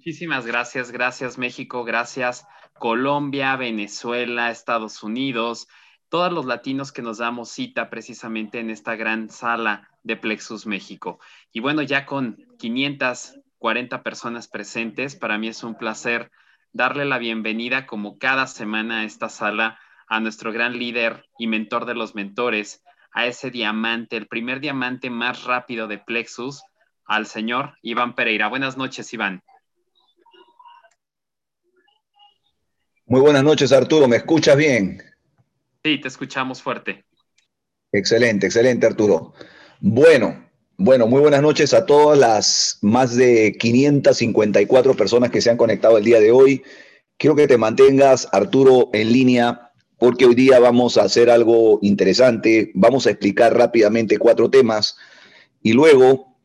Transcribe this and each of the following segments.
Muchísimas gracias, gracias México, gracias Colombia, Venezuela, Estados Unidos, todos los latinos que nos damos cita precisamente en esta gran sala de Plexus México. Y bueno, ya con 540 personas presentes, para mí es un placer darle la bienvenida como cada semana a esta sala a nuestro gran líder y mentor de los mentores, a ese diamante, el primer diamante más rápido de Plexus, al señor Iván Pereira. Buenas noches, Iván. Muy buenas noches, Arturo. ¿Me escuchas bien? Sí, te escuchamos fuerte. Excelente, excelente, Arturo. Bueno, bueno, muy buenas noches a todas las más de 554 personas que se han conectado el día de hoy. Quiero que te mantengas, Arturo, en línea, porque hoy día vamos a hacer algo interesante. Vamos a explicar rápidamente cuatro temas y luego,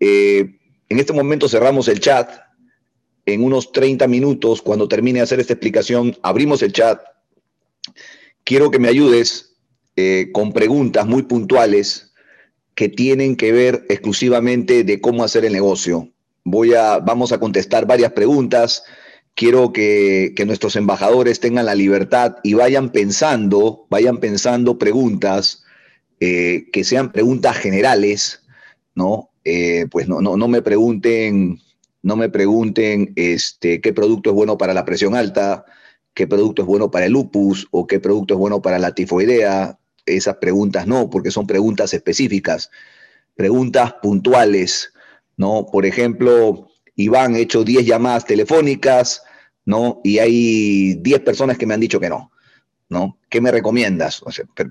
eh, en este momento cerramos el chat en unos 30 minutos, cuando termine de hacer esta explicación, abrimos el chat. Quiero que me ayudes eh, con preguntas muy puntuales que tienen que ver exclusivamente de cómo hacer el negocio. Voy a, vamos a contestar varias preguntas. Quiero que, nuestros embajadores tengan la libertad y vayan pensando, vayan pensando preguntas eh, que sean preguntas generales, ¿no? Eh, pues no, no, no me pregunten no me pregunten este, qué producto es bueno para la presión alta, qué producto es bueno para el lupus o qué producto es bueno para la tifoidea. Esas preguntas no, porque son preguntas específicas, preguntas puntuales, ¿no? Por ejemplo, Iván ha hecho 10 llamadas telefónicas, ¿no? Y hay 10 personas que me han dicho que no, ¿no? ¿Qué me recomiendas?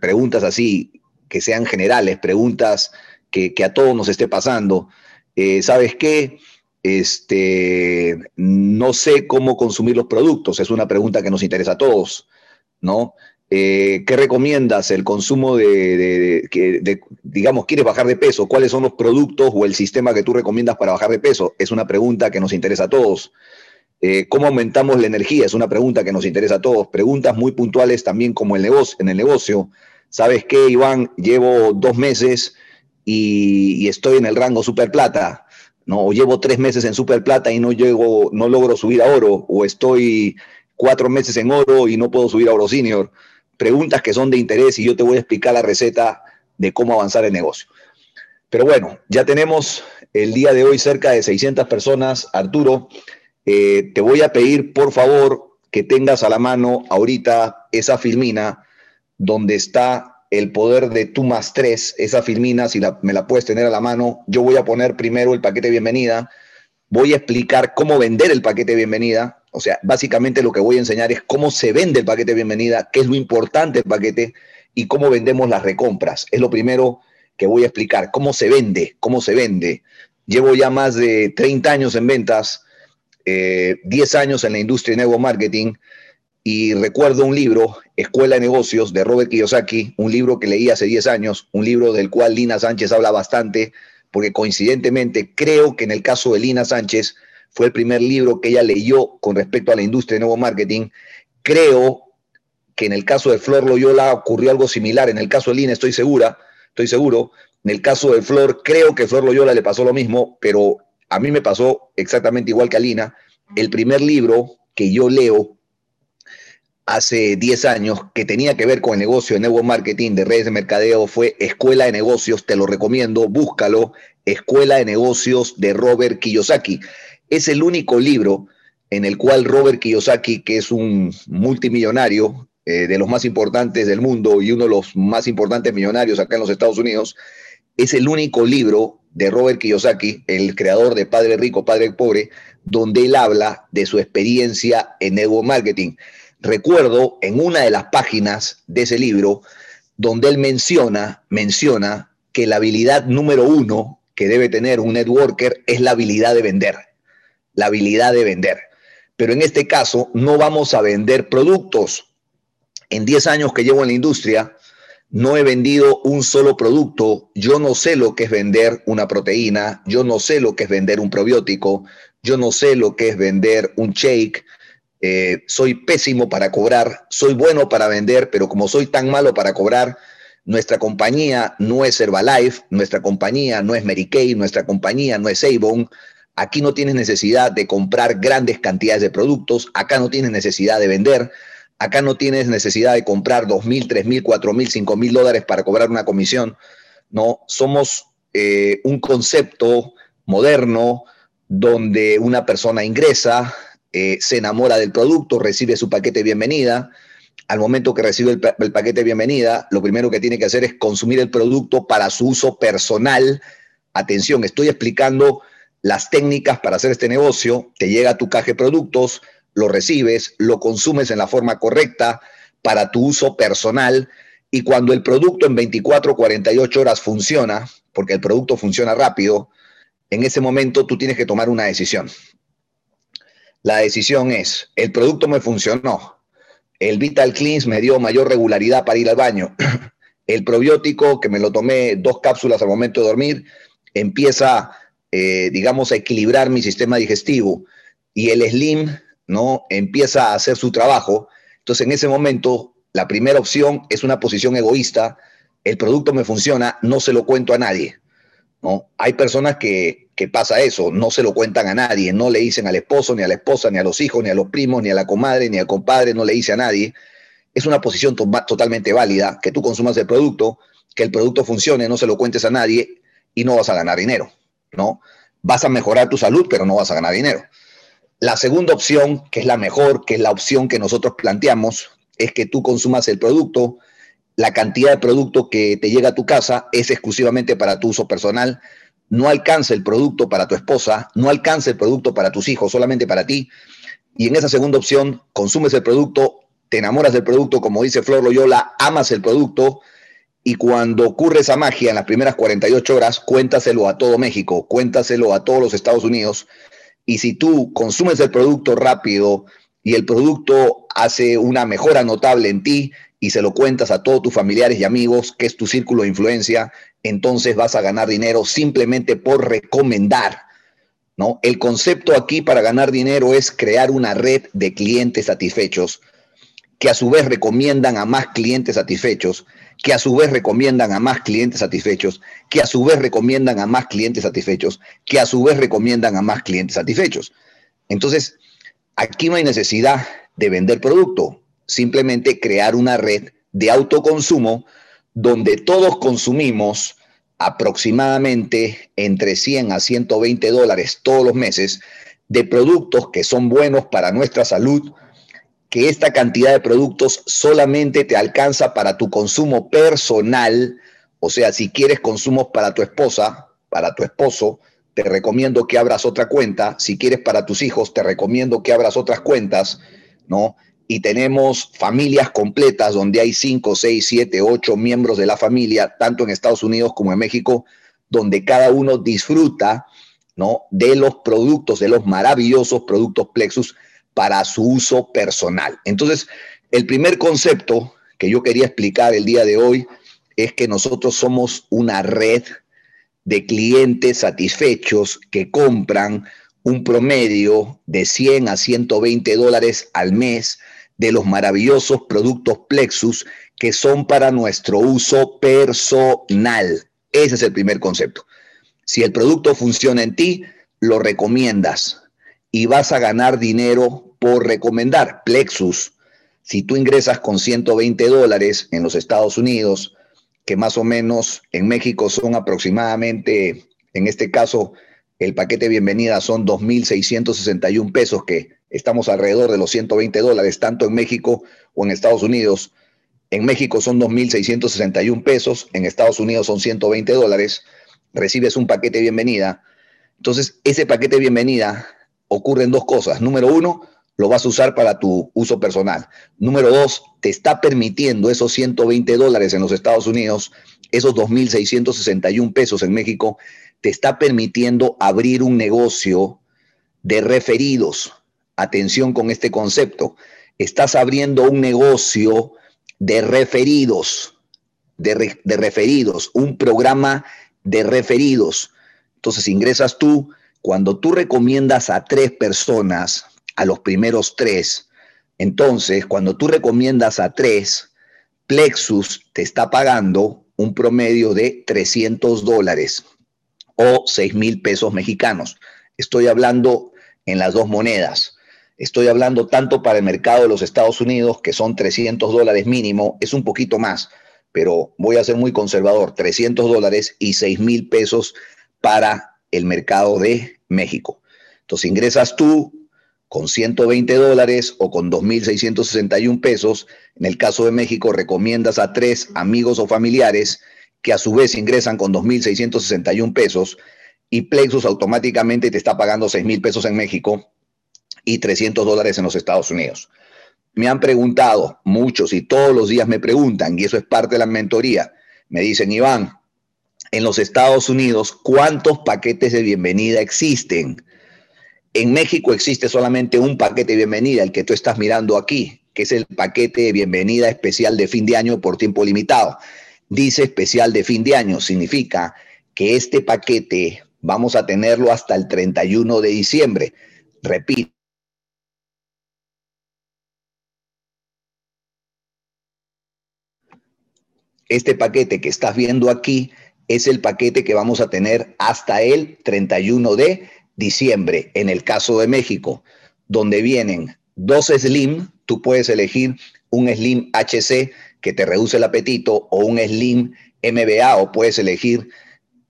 Preguntas así, que sean generales, preguntas que, a todos nos esté pasando. Eh, ¿Sabes qué? Este, no sé cómo consumir los productos, es una pregunta que nos interesa a todos, ¿no? Eh, ¿Qué recomiendas el consumo de, digamos, quieres bajar de peso? ¿Cuáles son los productos o el sistema que tú recomiendas para bajar de peso? Es una pregunta que nos interesa a todos. Eh, ¿Cómo aumentamos la energía? Es una pregunta que nos interesa a todos. Preguntas muy puntuales también como el negocio, en el negocio. ¿Sabes qué, Iván? Llevo dos meses y, y estoy en el rango super plata ¿no? O llevo tres meses en super plata y no llego, no logro subir a oro, o estoy cuatro meses en oro y no puedo subir a oro senior. Preguntas que son de interés y yo te voy a explicar la receta de cómo avanzar el negocio. Pero bueno, ya tenemos el día de hoy cerca de 600 personas. Arturo, eh, te voy a pedir por favor que tengas a la mano ahorita esa filmina donde está el poder de tu más tres, esa filmina, si me la puedes tener a la mano, yo voy a poner primero el paquete bienvenida, voy a explicar cómo vender el paquete bienvenida, o sea, básicamente lo que voy a enseñar es cómo se vende el paquete bienvenida, qué es lo importante del paquete y cómo vendemos las recompras. Es lo primero que voy a explicar, cómo se vende, cómo se vende. Llevo ya más de 30 años en ventas, 10 eh, años en la industria de network marketing y recuerdo un libro, Escuela de Negocios, de Robert Kiyosaki, un libro que leí hace 10 años, un libro del cual Lina Sánchez habla bastante, porque coincidentemente creo que en el caso de Lina Sánchez fue el primer libro que ella leyó con respecto a la industria de nuevo marketing. Creo que en el caso de Flor Loyola ocurrió algo similar, en el caso de Lina estoy segura, estoy seguro, en el caso de Flor creo que Flor Loyola le pasó lo mismo, pero a mí me pasó exactamente igual que a Lina. El primer libro que yo leo hace 10 años que tenía que ver con el negocio de network marketing, de redes de mercadeo, fue Escuela de Negocios, te lo recomiendo, búscalo, Escuela de Negocios de Robert Kiyosaki. Es el único libro en el cual Robert Kiyosaki, que es un multimillonario eh, de los más importantes del mundo y uno de los más importantes millonarios acá en los Estados Unidos, es el único libro de Robert Kiyosaki, el creador de Padre Rico, Padre Pobre, donde él habla de su experiencia en network marketing recuerdo en una de las páginas de ese libro donde él menciona, menciona que la habilidad número uno que debe tener un networker es la habilidad de vender. La habilidad de vender. Pero en este caso no vamos a vender productos. En 10 años que llevo en la industria, no he vendido un solo producto. Yo no sé lo que es vender una proteína, yo no sé lo que es vender un probiótico, yo no sé lo que es vender un shake, eh, soy pésimo para cobrar, soy bueno para vender, pero como soy tan malo para cobrar, nuestra compañía no es Herbalife, nuestra compañía no es Mary Kay, nuestra compañía no es Avon. Aquí no tienes necesidad de comprar grandes cantidades de productos, acá no tienes necesidad de vender, acá no tienes necesidad de comprar dos mil, tres mil, cuatro mil, cinco mil dólares para cobrar una comisión. No, somos eh, un concepto moderno donde una persona ingresa, eh, se enamora del producto, recibe su paquete de bienvenida. Al momento que recibe el, paquete de bienvenida, lo primero que tiene que hacer es consumir el producto para su uso personal. Atención, estoy explicando las técnicas para hacer este negocio. Te llega tu caja de productos, lo recibes, lo consumes en la forma correcta para tu uso personal y cuando el producto en 24 48 horas funciona, porque el producto funciona rápido, en ese momento tú tienes que tomar una decisión. La decisión es, el producto me funcionó, el Vital Cleans me dio mayor regularidad para ir al baño, el probiótico que me lo tomé dos cápsulas al momento de dormir, empieza, eh, digamos, a equilibrar mi sistema digestivo y el Slim, ¿no? Empieza a hacer su trabajo. Entonces, en ese momento, la primera opción es una posición egoísta, el producto me funciona, no se lo cuento a nadie. ¿no? Hay personas que, que pasa eso, no se lo cuentan a nadie, no le dicen al esposo, ni a la esposa, ni a los hijos, ni a los primos, ni a la comadre, ni al compadre, no le dice a nadie. Es una posición to totalmente válida que tú consumas el producto, que el producto funcione, no se lo cuentes a nadie y no vas a ganar dinero, ¿no? Vas a mejorar tu salud, pero no vas a ganar dinero. La segunda opción, que es la mejor, que es la opción que nosotros planteamos, es que tú consumas el producto, la cantidad de producto que te llega a tu casa es exclusivamente para tu uso personal, no alcanza el producto para tu esposa, no alcanza el producto para tus hijos, solamente para ti. Y en esa segunda opción, consumes el producto, te enamoras del producto, como dice Flor Loyola, amas el producto y cuando ocurre esa magia en las primeras 48 horas, cuéntaselo a todo México, cuéntaselo a todos los Estados Unidos. Y si tú consumes el producto rápido y el producto hace una mejora notable en ti y se lo cuentas a todos tus familiares y amigos, que es tu círculo de influencia, entonces vas a ganar dinero simplemente por recomendar. ¿no? El concepto aquí para ganar dinero es crear una red de clientes satisfechos que a su vez recomiendan a más clientes satisfechos, que a su vez recomiendan a más clientes satisfechos, que a su vez recomiendan a más clientes satisfechos, que a su vez recomiendan a más clientes satisfechos. Entonces, aquí no hay necesidad de vender producto, simplemente crear una red de autoconsumo donde todos consumimos aproximadamente entre 100 a 120 dólares todos los meses de productos que son buenos para nuestra salud, que esta cantidad de productos solamente te alcanza para tu consumo personal, o sea, si quieres consumos para tu esposa, para tu esposo, te recomiendo que abras otra cuenta, si quieres para tus hijos, te recomiendo que abras otras cuentas, ¿no? Y tenemos familias completas donde hay 5, 6, 7, 8 miembros de la familia, tanto en Estados Unidos como en México, donde cada uno disfruta ¿no? de los productos, de los maravillosos productos Plexus para su uso personal. Entonces, el primer concepto que yo quería explicar el día de hoy es que nosotros somos una red de clientes satisfechos que compran un promedio de 100 a 120 dólares al mes de los maravillosos productos Plexus que son para nuestro uso personal. Ese es el primer concepto. Si el producto funciona en ti, lo recomiendas y vas a ganar dinero por recomendar. Plexus, si tú ingresas con 120 dólares en los Estados Unidos, que más o menos en México son aproximadamente, en este caso, el paquete de bienvenida son 2.661 pesos, que estamos alrededor de los 120 dólares, tanto en México o en Estados Unidos. En México son 2.661 pesos, en Estados Unidos son 120 dólares, recibes un paquete de bienvenida. Entonces, ese paquete de bienvenida ocurren dos cosas. Número uno, lo vas a usar para tu uso personal. Número dos, te está permitiendo esos 120 dólares en los Estados Unidos, esos 2.661 pesos en México, te está permitiendo abrir un negocio de referidos atención con este concepto, estás abriendo un negocio de referidos, de, referidos, un programa de referidos. Entonces ingresas tú, cuando tú recomiendas a tres personas, a los primeros tres, entonces cuando tú recomiendas a tres, Plexus te está pagando un promedio de 300 dólares o 6 mil pesos mexicanos. Estoy hablando en las dos monedas. Estoy hablando tanto para el mercado de los Estados Unidos, que son 300 dólares mínimo, es un poquito más, pero voy a ser muy conservador, 300 dólares y 6 mil pesos para el mercado de México. Entonces ingresas tú con 120 dólares o con 2.661 pesos. En el caso de México, recomiendas a tres amigos o familiares que a su vez ingresan con 2.661 pesos y Plexus automáticamente te está pagando 6.000 pesos en México y 300 dólares en los Estados Unidos. Me han preguntado muchos y todos los días me preguntan, y eso es parte de la mentoría. Me dicen, Iván, en los Estados Unidos, ¿cuántos paquetes de bienvenida existen? En México existe solamente un paquete de bienvenida, el que tú estás mirando aquí, que es el paquete de bienvenida especial de fin de año por tiempo limitado. Dice especial de fin de año, significa que este paquete vamos a tenerlo hasta el 31 de diciembre. Repito, este paquete que estás viendo aquí es el paquete que vamos a tener hasta el 31 de diciembre, en el caso de México, donde vienen dos Slim, tú puedes elegir un Slim HC que te reduce el apetito o un Slim MBA o puedes elegir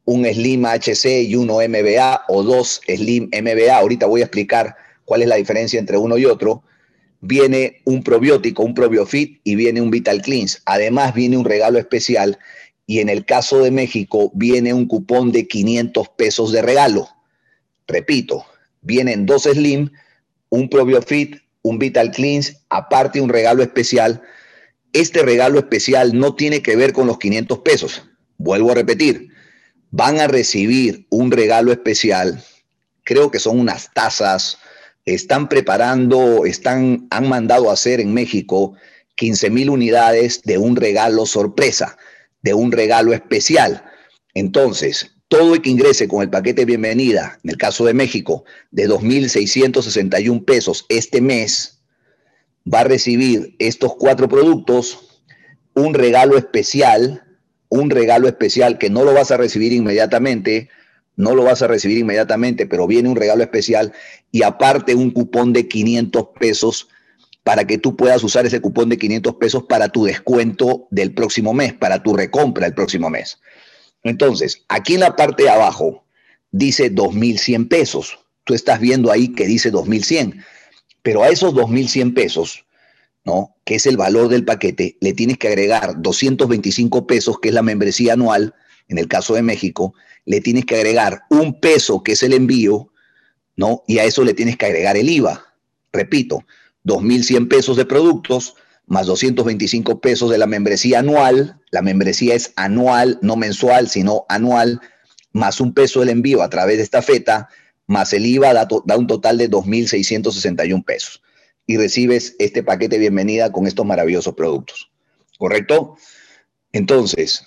un Slim HC y uno MBA o dos Slim MBA. Ahorita voy a explicar cuál es la diferencia entre uno y otro viene un probiótico, un probiofit y viene un Vital Cleans. Además viene un regalo especial y en el caso de México viene un cupón de 500 pesos de regalo. Repito, vienen dos Slim, un probiofit, un Vital Cleans, aparte un regalo especial. Este regalo especial no tiene que ver con los 500 pesos. Vuelvo a repetir, van a recibir un regalo especial, creo que son unas tazas, están preparando, están, han mandado a hacer en México 15 mil unidades de un regalo sorpresa, de un regalo especial. Entonces, todo el que ingrese con el paquete de bienvenida, en el caso de México, de 2.661 pesos este mes, va a recibir estos cuatro productos, un regalo especial, un regalo especial que no lo vas a recibir inmediatamente, no lo vas a recibir inmediatamente, pero viene un regalo especial y aparte un cupón de 500 pesos para que tú puedas usar ese cupón de 500 pesos para tu descuento del próximo mes, para tu recompra el próximo mes. Entonces, aquí en la parte de abajo dice 2.100 pesos. Tú estás viendo ahí que dice 2.100, pero a esos 2.100 pesos, ¿no? Que es el valor del paquete, le tienes que agregar 225 pesos, que es la membresía anual, en el caso de México, le tienes que agregar un peso, que es el envío, ¿no? Y a eso le tienes que agregar el IVA. Repito, 2.100 pesos de productos más 225 pesos de la membresía anual. La membresía es anual, no mensual, sino anual, más un peso del envío a través de esta feta, más el IVA da, un total de 2.661 pesos. Y recibes este paquete de bienvenida con estos maravillosos productos. ¿Correcto? Entonces,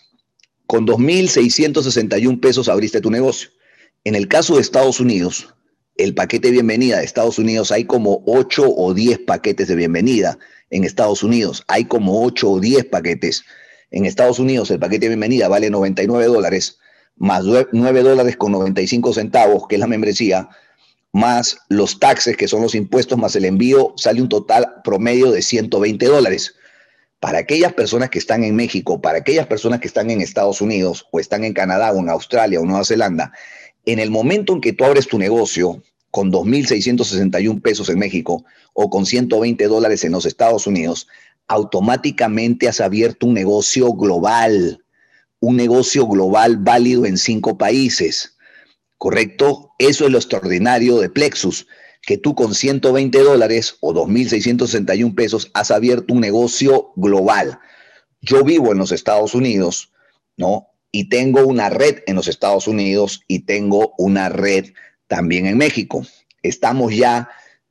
con 2.661 pesos abriste tu negocio. En el caso de Estados Unidos, el paquete de bienvenida de Estados Unidos, hay como 8 o 10 paquetes de bienvenida en Estados Unidos. Hay como 8 o 10 paquetes. En Estados Unidos el paquete de bienvenida vale 99 dólares, más 9 dólares con 95 centavos, que es la membresía, más los taxes, que son los impuestos, más el envío, sale un total promedio de 120 dólares para aquellas personas que están en México, para aquellas personas que están en Estados Unidos o están en Canadá o en Australia o Nueva Zelanda, en el momento en que tú abres tu negocio con 2.661 pesos en México o con 120 dólares en los Estados Unidos, automáticamente has abierto un negocio global, un negocio global válido en cinco países. ¿Correcto? Eso es lo extraordinario de Plexus que tú con 120 dólares o 2.661 pesos has abierto un negocio global. Yo vivo en los Estados Unidos, ¿no? Y tengo una red en los Estados Unidos y tengo una red también en México. Estamos ya,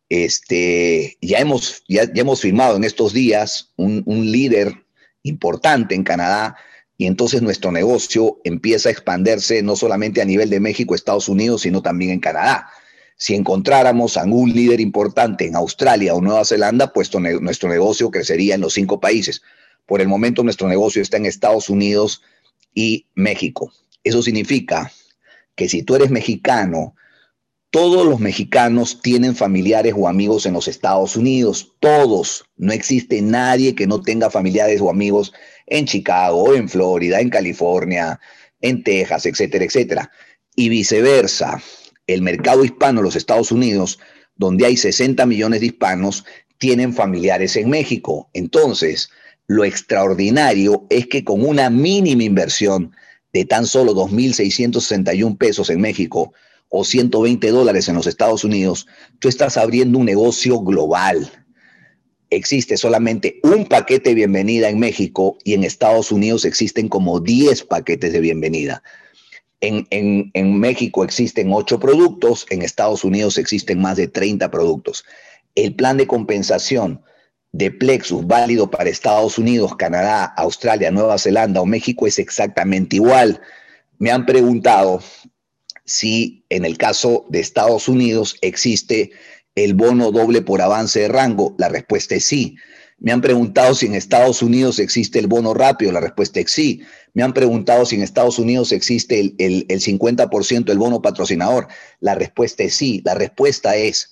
este, ya hemos, ya, hemos firmado en estos días un, un líder importante en Canadá y entonces nuestro negocio empieza a expandirse no solamente a nivel de México, Estados Unidos, sino también en Canadá. Si encontráramos a un líder importante en Australia o Nueva Zelanda, pues nuestro negocio crecería en los cinco países. Por el momento nuestro negocio está en Estados Unidos y México. Eso significa que si tú eres mexicano todos los mexicanos tienen familiares o amigos en los Estados Unidos, todos. No existe nadie que no tenga familiares o amigos en Chicago, en Florida, en California, en Texas, etcétera, etcétera. Y viceversa, el mercado hispano, los Estados Unidos, donde hay 60 millones de hispanos, tienen familiares en México. Entonces, lo extraordinario es que con una mínima inversión de tan solo 2.661 pesos en México o 120 dólares en los Estados Unidos, tú estás abriendo un negocio global. Existe solamente un paquete de bienvenida en México y en Estados Unidos existen como 10 paquetes de bienvenida. En, México existen 8 productos, en Estados Unidos existen más de 30 productos. El plan de compensación de Plexus válido para Estados Unidos, Canadá, Australia, Nueva Zelanda o México es exactamente igual. Me han preguntado si en el caso de Estados Unidos existe el bono doble por avance de rango. La respuesta es sí. Me han preguntado si en Estados Unidos existe el bono rápido. La respuesta es sí. Me han preguntado si en Estados Unidos existe el, el, el 50% del bono patrocinador. La respuesta es sí. La respuesta es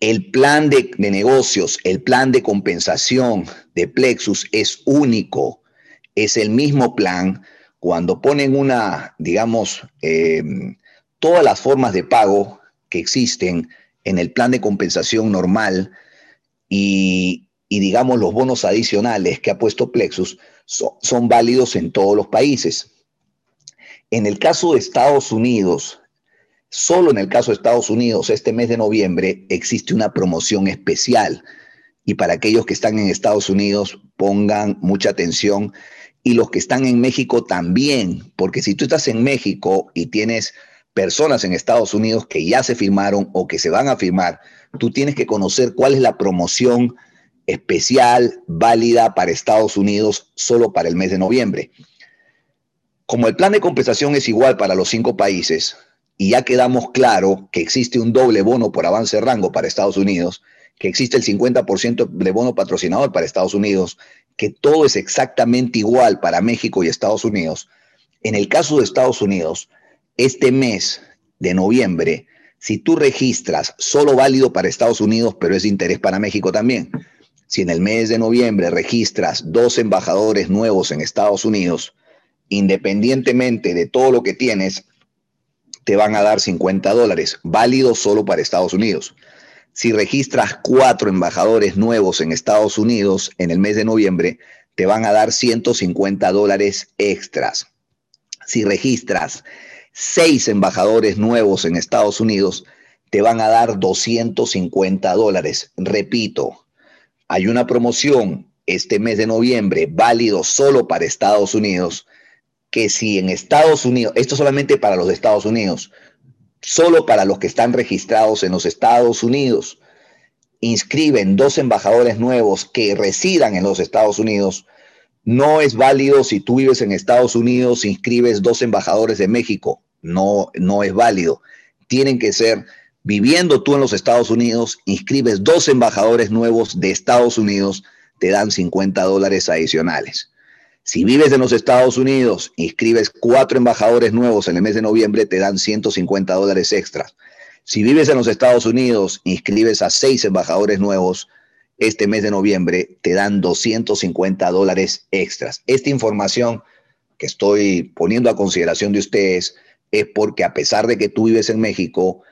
el plan de, negocios, el plan de compensación de Plexus es único, es el mismo plan. Cuando ponen una, digamos, eh, todas las formas de pago que existen en el plan de compensación normal y, digamos, los bonos adicionales que ha puesto Plexus son válidos en todos los países. En el caso de Estados Unidos, Solo en el caso de Estados Unidos, este mes de noviembre, existe una promoción especial. Y para aquellos que están en Estados Unidos, pongan mucha atención. Y los que están en México también, porque si tú estás en México y tienes personas en Estados Unidos que ya se firmaron o que se van a firmar, tú tienes que conocer cuál es la promoción especial, válida para Estados Unidos solo para el mes de noviembre. Como el plan de compensación es igual para los cinco países, y ya quedamos claro que existe un doble bono por avance de rango para Estados Unidos, que existe el 50% de bono patrocinador para Estados Unidos, que todo es exactamente igual para México y Estados Unidos. En el caso de Estados Unidos, este mes de noviembre, si tú registras solo válido para Estados Unidos, pero es de interés para México también, si en el mes de noviembre registras dos embajadores nuevos en Estados Unidos, independientemente de todo lo que tienes, te van a dar 50 dólares, válido solo para Estados Unidos. Si registras cuatro embajadores nuevos en Estados Unidos en el mes de noviembre, te van a dar 150 dólares extras. Si registras seis embajadores nuevos en Estados Unidos, te van a dar 250 dólares. Repito, hay una promoción este mes de noviembre válido solo para Estados Unidos que si en Estados Unidos, esto solamente para los Estados Unidos, solo para los que están registrados en los Estados Unidos, inscriben dos embajadores nuevos que residan en los Estados Unidos, no es válido si tú vives en Estados Unidos, inscribes dos embajadores de México, no, no es válido. Tienen que ser, viviendo tú en los Estados Unidos, inscribes dos embajadores nuevos de Estados Unidos, te dan 50 dólares adicionales. Si vives en los Estados Unidos, inscribes cuatro embajadores nuevos en el mes de noviembre, te dan 150 dólares extras. Si vives en los Estados Unidos, inscribes a seis embajadores nuevos este mes de noviembre, te dan 250 dólares extras. Esta información que estoy poniendo a consideración de ustedes es porque a pesar de que tú vives en México,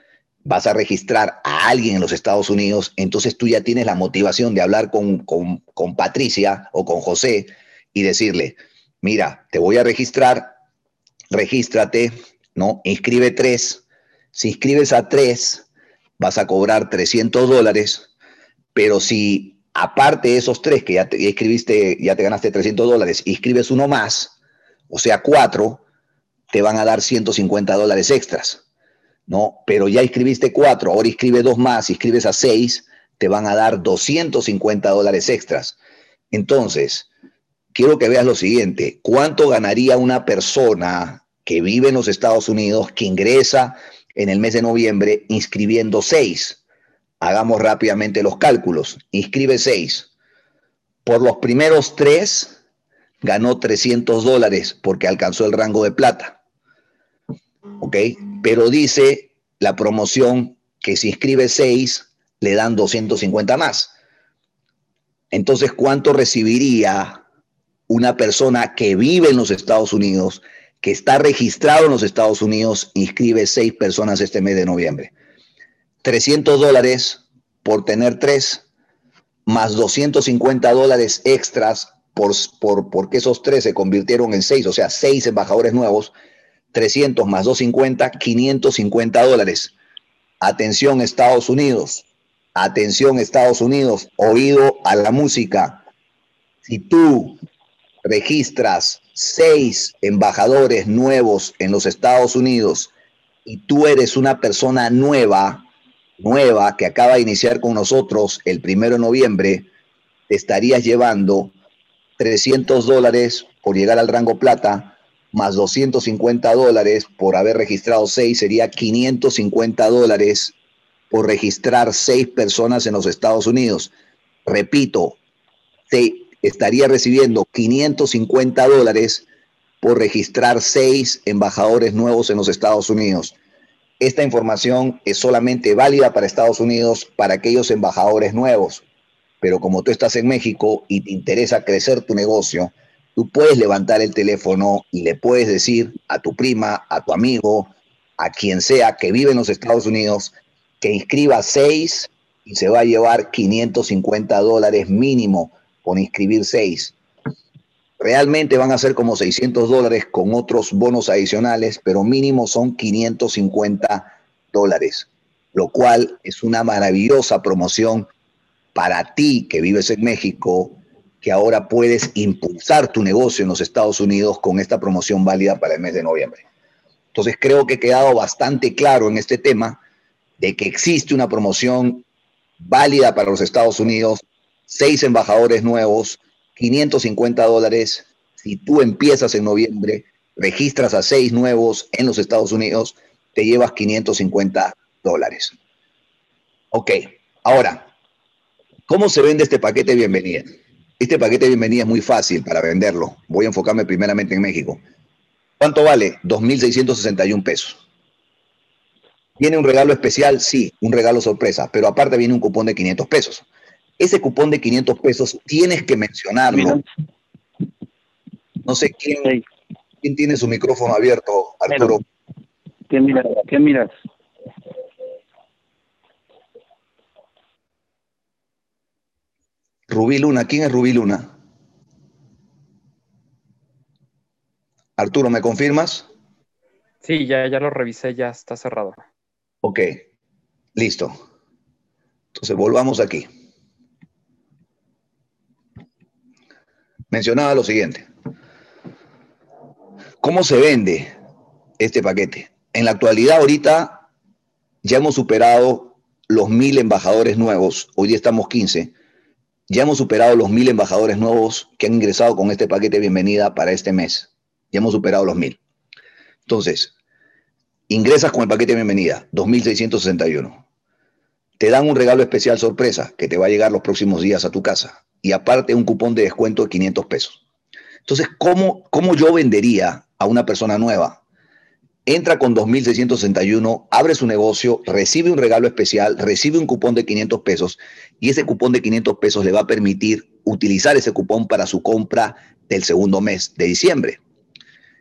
vas a registrar a alguien en los Estados Unidos, entonces tú ya tienes la motivación de hablar con, con, Patricia o con José y decirle, mira, te voy a registrar, regístrate, ¿no? Inscribe tres. Si inscribes a tres, vas a cobrar 300 dólares, pero si aparte de esos tres que ya te escribiste, ya te ganaste 300 dólares, inscribes uno más, o sea, cuatro, te van a dar 150 dólares extras, ¿no? Pero ya inscribiste cuatro, ahora inscribe dos más, inscribes a seis, te van a dar 250 dólares extras. Entonces, quiero que veas lo siguiente. ¿Cuánto ganaría una persona que vive en los Estados Unidos, que ingresa en el mes de noviembre inscribiendo seis? Hagamos rápidamente los cálculos. Inscribe seis. Por los primeros tres, ganó 300 dólares porque alcanzó el rango de plata. ¿Ok? Pero dice la promoción que si inscribe 6 le dan 250 más. Entonces, ¿cuánto recibiría una persona que vive en los Estados Unidos, que está registrado en los Estados Unidos, inscribe seis personas este mes de noviembre? 300 dólares por tener tres, más 250 dólares extras por, por, porque esos tres se convirtieron en seis, o sea, seis embajadores nuevos, 300 más 250, 550 dólares. Atención Estados Unidos, atención Estados Unidos, oído a la música. Si tú registras seis embajadores nuevos en los Estados Unidos y tú eres una persona nueva, nueva que acaba de iniciar con nosotros el primero de noviembre, te estarías llevando 300 dólares por llegar al rango plata, más 250 dólares por haber registrado seis, sería 550 dólares por registrar seis personas en los Estados Unidos. Repito, te estaría recibiendo 550 dólares por registrar seis embajadores nuevos en los Estados Unidos. Esta información es solamente válida para Estados Unidos, para aquellos embajadores nuevos. Pero como tú estás en México y te interesa crecer tu negocio, tú puedes levantar el teléfono y le puedes decir a tu prima, a tu amigo, a quien sea que vive en los Estados Unidos, que inscriba seis y se va a llevar 550 dólares mínimo por inscribir seis. Realmente van a ser como 600 dólares con otros bonos adicionales, pero mínimo son 550 dólares, lo cual es una maravillosa promoción para ti que vives en México, que ahora puedes impulsar tu negocio en los Estados Unidos con esta promoción válida para el mes de noviembre. Entonces creo que he quedado bastante claro en este tema de que existe una promoción válida para los Estados Unidos, seis embajadores nuevos, 550 dólares. Si tú empiezas en noviembre, registras a seis nuevos en los Estados Unidos, te llevas 550 dólares. Ok, ahora, ¿cómo se vende este paquete de bienvenida? Este paquete de bienvenida es muy fácil para venderlo. Voy a enfocarme primeramente en México. ¿Cuánto vale? 2.661 pesos. ¿Viene un regalo especial? Sí, un regalo sorpresa, pero aparte viene un cupón de 500 pesos. Ese cupón de 500 pesos tienes que mencionarlo. No sé quién, quién tiene su micrófono abierto, Arturo. ¿Qué miras? ¿Qué miras? Rubí Luna, ¿quién es Rubí Luna? Arturo, ¿me confirmas? Sí, ya, ya lo revisé, ya está cerrado. Ok, listo. Entonces volvamos aquí. Mencionaba lo siguiente. ¿Cómo se vende este paquete? En la actualidad, ahorita ya hemos superado los mil embajadores nuevos. Hoy día estamos 15. Ya hemos superado los mil embajadores nuevos que han ingresado con este paquete de bienvenida para este mes. Ya hemos superado los mil. Entonces, Ingresas con el paquete de bienvenida, 2.661. Te dan un regalo especial sorpresa que te va a llegar los próximos días a tu casa. Y aparte un cupón de descuento de 500 pesos. Entonces, ¿cómo, cómo yo vendería a una persona nueva? Entra con 2.661, abre su negocio, recibe un regalo especial, recibe un cupón de 500 pesos y ese cupón de 500 pesos le va a permitir utilizar ese cupón para su compra del segundo mes de diciembre.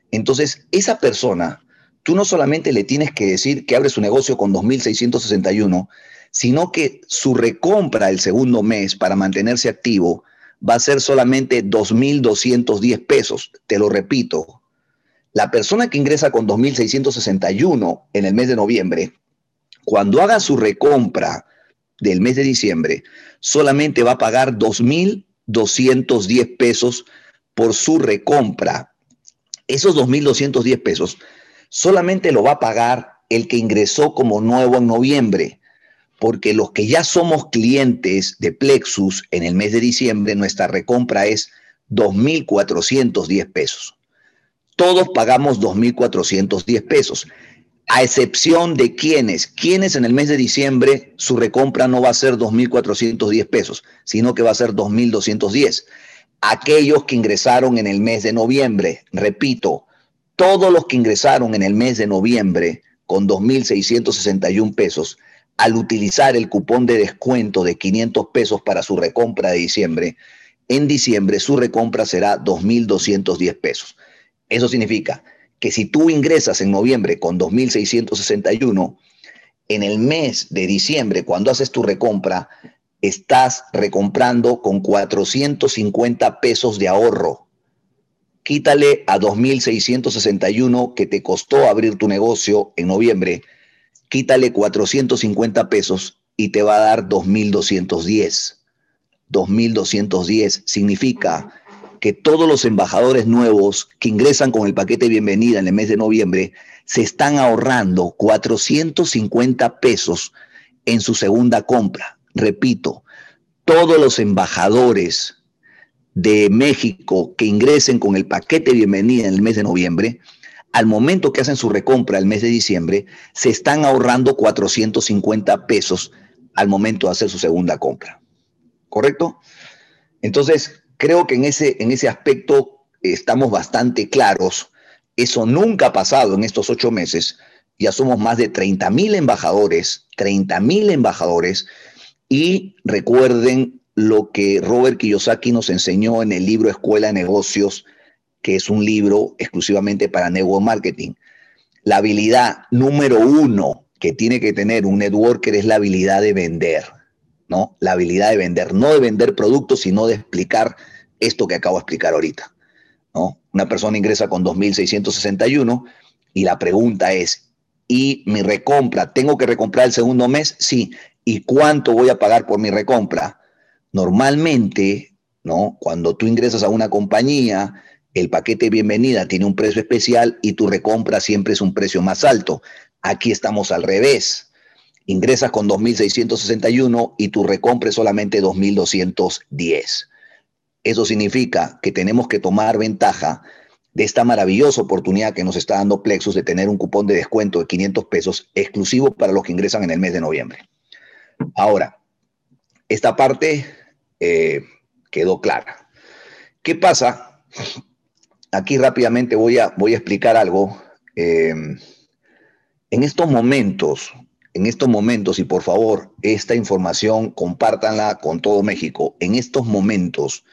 Entonces, esa persona tú no solamente le tienes que decir que abre su negocio con 2.661, sino que su recompra el segundo mes para mantenerse activo va a ser solamente 2.210 pesos. Te lo repito, la persona que ingresa con 2.661 en el mes de noviembre, cuando haga su recompra del mes de diciembre, solamente va a pagar 2.210 pesos por su recompra. Esos 2.210 pesos solamente lo va a pagar el que ingresó como nuevo en noviembre, porque los que ya somos clientes de Plexus en el mes de diciembre, nuestra recompra es 2.410 pesos. Todos pagamos 2.410 pesos, a excepción de quienes, quienes en el mes de diciembre su recompra no va a ser 2.410 pesos, sino que va a ser 2.210. Aquellos que ingresaron en el mes de noviembre, repito, todos los que ingresaron en el mes de noviembre con 2.661 pesos, al utilizar el cupón de descuento de 500 pesos para su recompra de diciembre, en diciembre su recompra será 2.210 pesos. Eso significa que si tú ingresas en noviembre con 2.661, en el mes de diciembre, cuando haces tu recompra, estás recomprando con 450 pesos de ahorro. Quítale a 2.661 que te costó abrir tu negocio en noviembre, quítale 450 pesos y te va a dar 2.210. 2.210 significa que todos los embajadores nuevos que ingresan con el paquete bienvenida en el mes de noviembre se están ahorrando 450 pesos en su segunda compra. Repito, todos los embajadores de México que ingresen con el paquete bienvenida en el mes de noviembre, al momento que hacen su recompra el mes de diciembre, se están ahorrando 450 pesos al momento de hacer su segunda compra. ¿Correcto? Entonces, creo que en ese, en ese aspecto estamos bastante claros. Eso nunca ha pasado en estos ocho meses. Ya somos más de 30 mil embajadores, 30 mil embajadores. Y recuerden lo que Robert Kiyosaki nos enseñó en el libro Escuela de Negocios, que es un libro exclusivamente para network marketing. La habilidad número uno que tiene que tener un networker es la habilidad de vender, ¿no? La habilidad de vender, no de vender productos, sino de explicar esto que acabo de explicar ahorita. ¿no? Una persona ingresa con 2.661 y la pregunta es, ¿y mi recompra? ¿Tengo que recomprar el segundo mes? Sí. ¿Y cuánto voy a pagar por mi recompra? Normalmente, ¿no? Cuando tú ingresas a una compañía, el paquete bienvenida tiene un precio especial y tu recompra siempre es un precio más alto. Aquí estamos al revés. Ingresas con 2.661 y tu recompra es solamente 2.210. Eso significa que tenemos que tomar ventaja de esta maravillosa oportunidad que nos está dando Plexus de tener un cupón de descuento de 500 pesos exclusivo para los que ingresan en el mes de noviembre. Ahora, esta parte eh, quedó clara. ¿Qué pasa? Aquí rápidamente voy a, explicar algo. Em, en estos momentos, en estos momentos, y por favor, esta información compártanla con todo México. En estos momentos,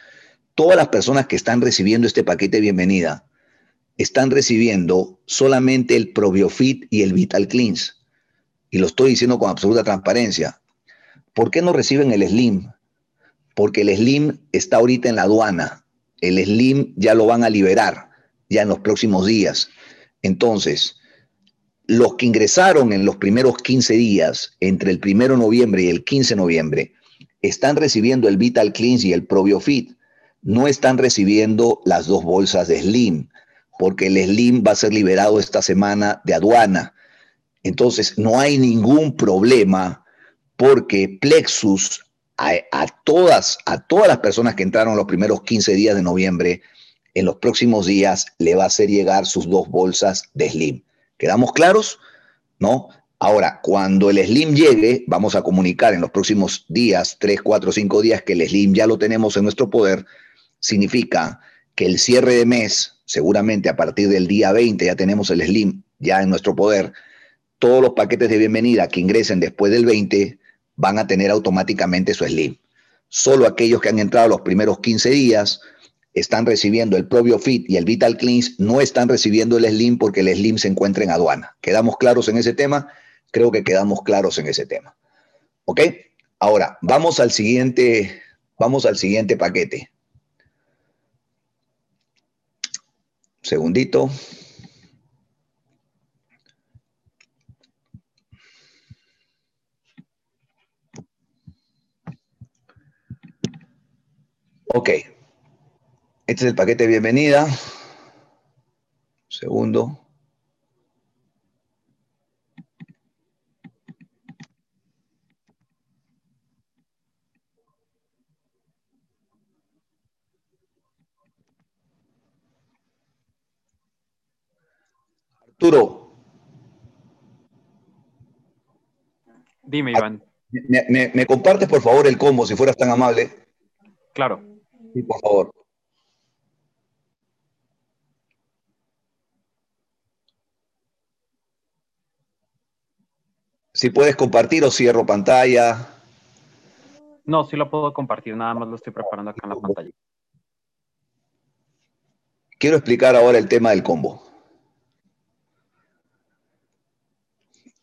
todas las personas que están recibiendo este paquete de bienvenida están recibiendo solamente el Probiofit y el Vital Cleanse. Y lo estoy diciendo con absoluta transparencia. ¿Por qué no reciben el Slim? Porque el Slim está ahorita en la aduana. El Slim ya lo van a liberar ya en los próximos días. Entonces, los que ingresaron en los primeros 15 días, entre el 1 de noviembre y el 15 de noviembre, están recibiendo el Vital Cleanse y el Probiofit no están recibiendo las dos bolsas de Slim, porque el Slim va a ser liberado esta semana de aduana. Entonces, no hay ningún problema porque Plexus a, todas, a todas las personas que entraron los primeros 15 días de noviembre, en los próximos días le va a hacer llegar sus dos bolsas de Slim. ¿Quedamos claros? ¿No? Ahora, cuando el Slim llegue, vamos a comunicar en los próximos días, 3, 4, 5 días, que el Slim ya lo tenemos en nuestro poder significa que el cierre de mes, seguramente a partir del día 20 ya tenemos el Slim ya en nuestro poder, todos los paquetes de bienvenida que ingresen después del 20 van a tener automáticamente su Slim. Solo aquellos que han entrado los primeros 15 días están recibiendo el Probio Fit y el Vital Cleanse, no están recibiendo el Slim porque el Slim se encuentra en aduana. ¿Quedamos claros en ese tema? Creo que quedamos claros en ese tema. ¿Ok? Ahora, vamos al siguiente, vamos al siguiente paquete. Segundito. Ok. Este es el paquete de bienvenida. Segundo. Arturo. Dime, Iván. ¿Me, compartes, por favor, el combo, si fueras tan amable? Claro. Sí, por favor. Si puedes compartir o cierro pantalla. No, sí lo puedo compartir, nada más lo estoy preparando acá en la pantalla. Quiero explicar ahora el tema del combo.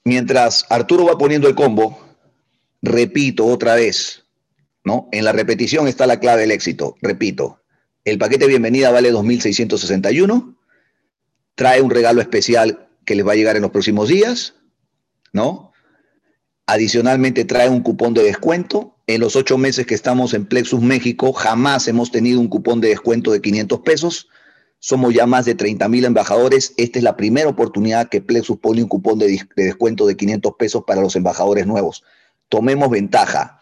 Mientras Arturo va poniendo el combo, repito otra vez, ¿no? En la repetición está la clave del éxito. Repito, el paquete bienvenida vale 2.661, trae un regalo especial que les va a llegar en los próximos días, ¿no? Adicionalmente trae un cupón de descuento. En los ocho meses que estamos en Plexus México, jamás hemos tenido un cupón de descuento de 500 pesos. Somos ya más de 30 mil embajadores. Esta es la primera oportunidad que Plexus pone un cupón de, de, descuento de 500 pesos para los embajadores nuevos. Tomemos ventaja.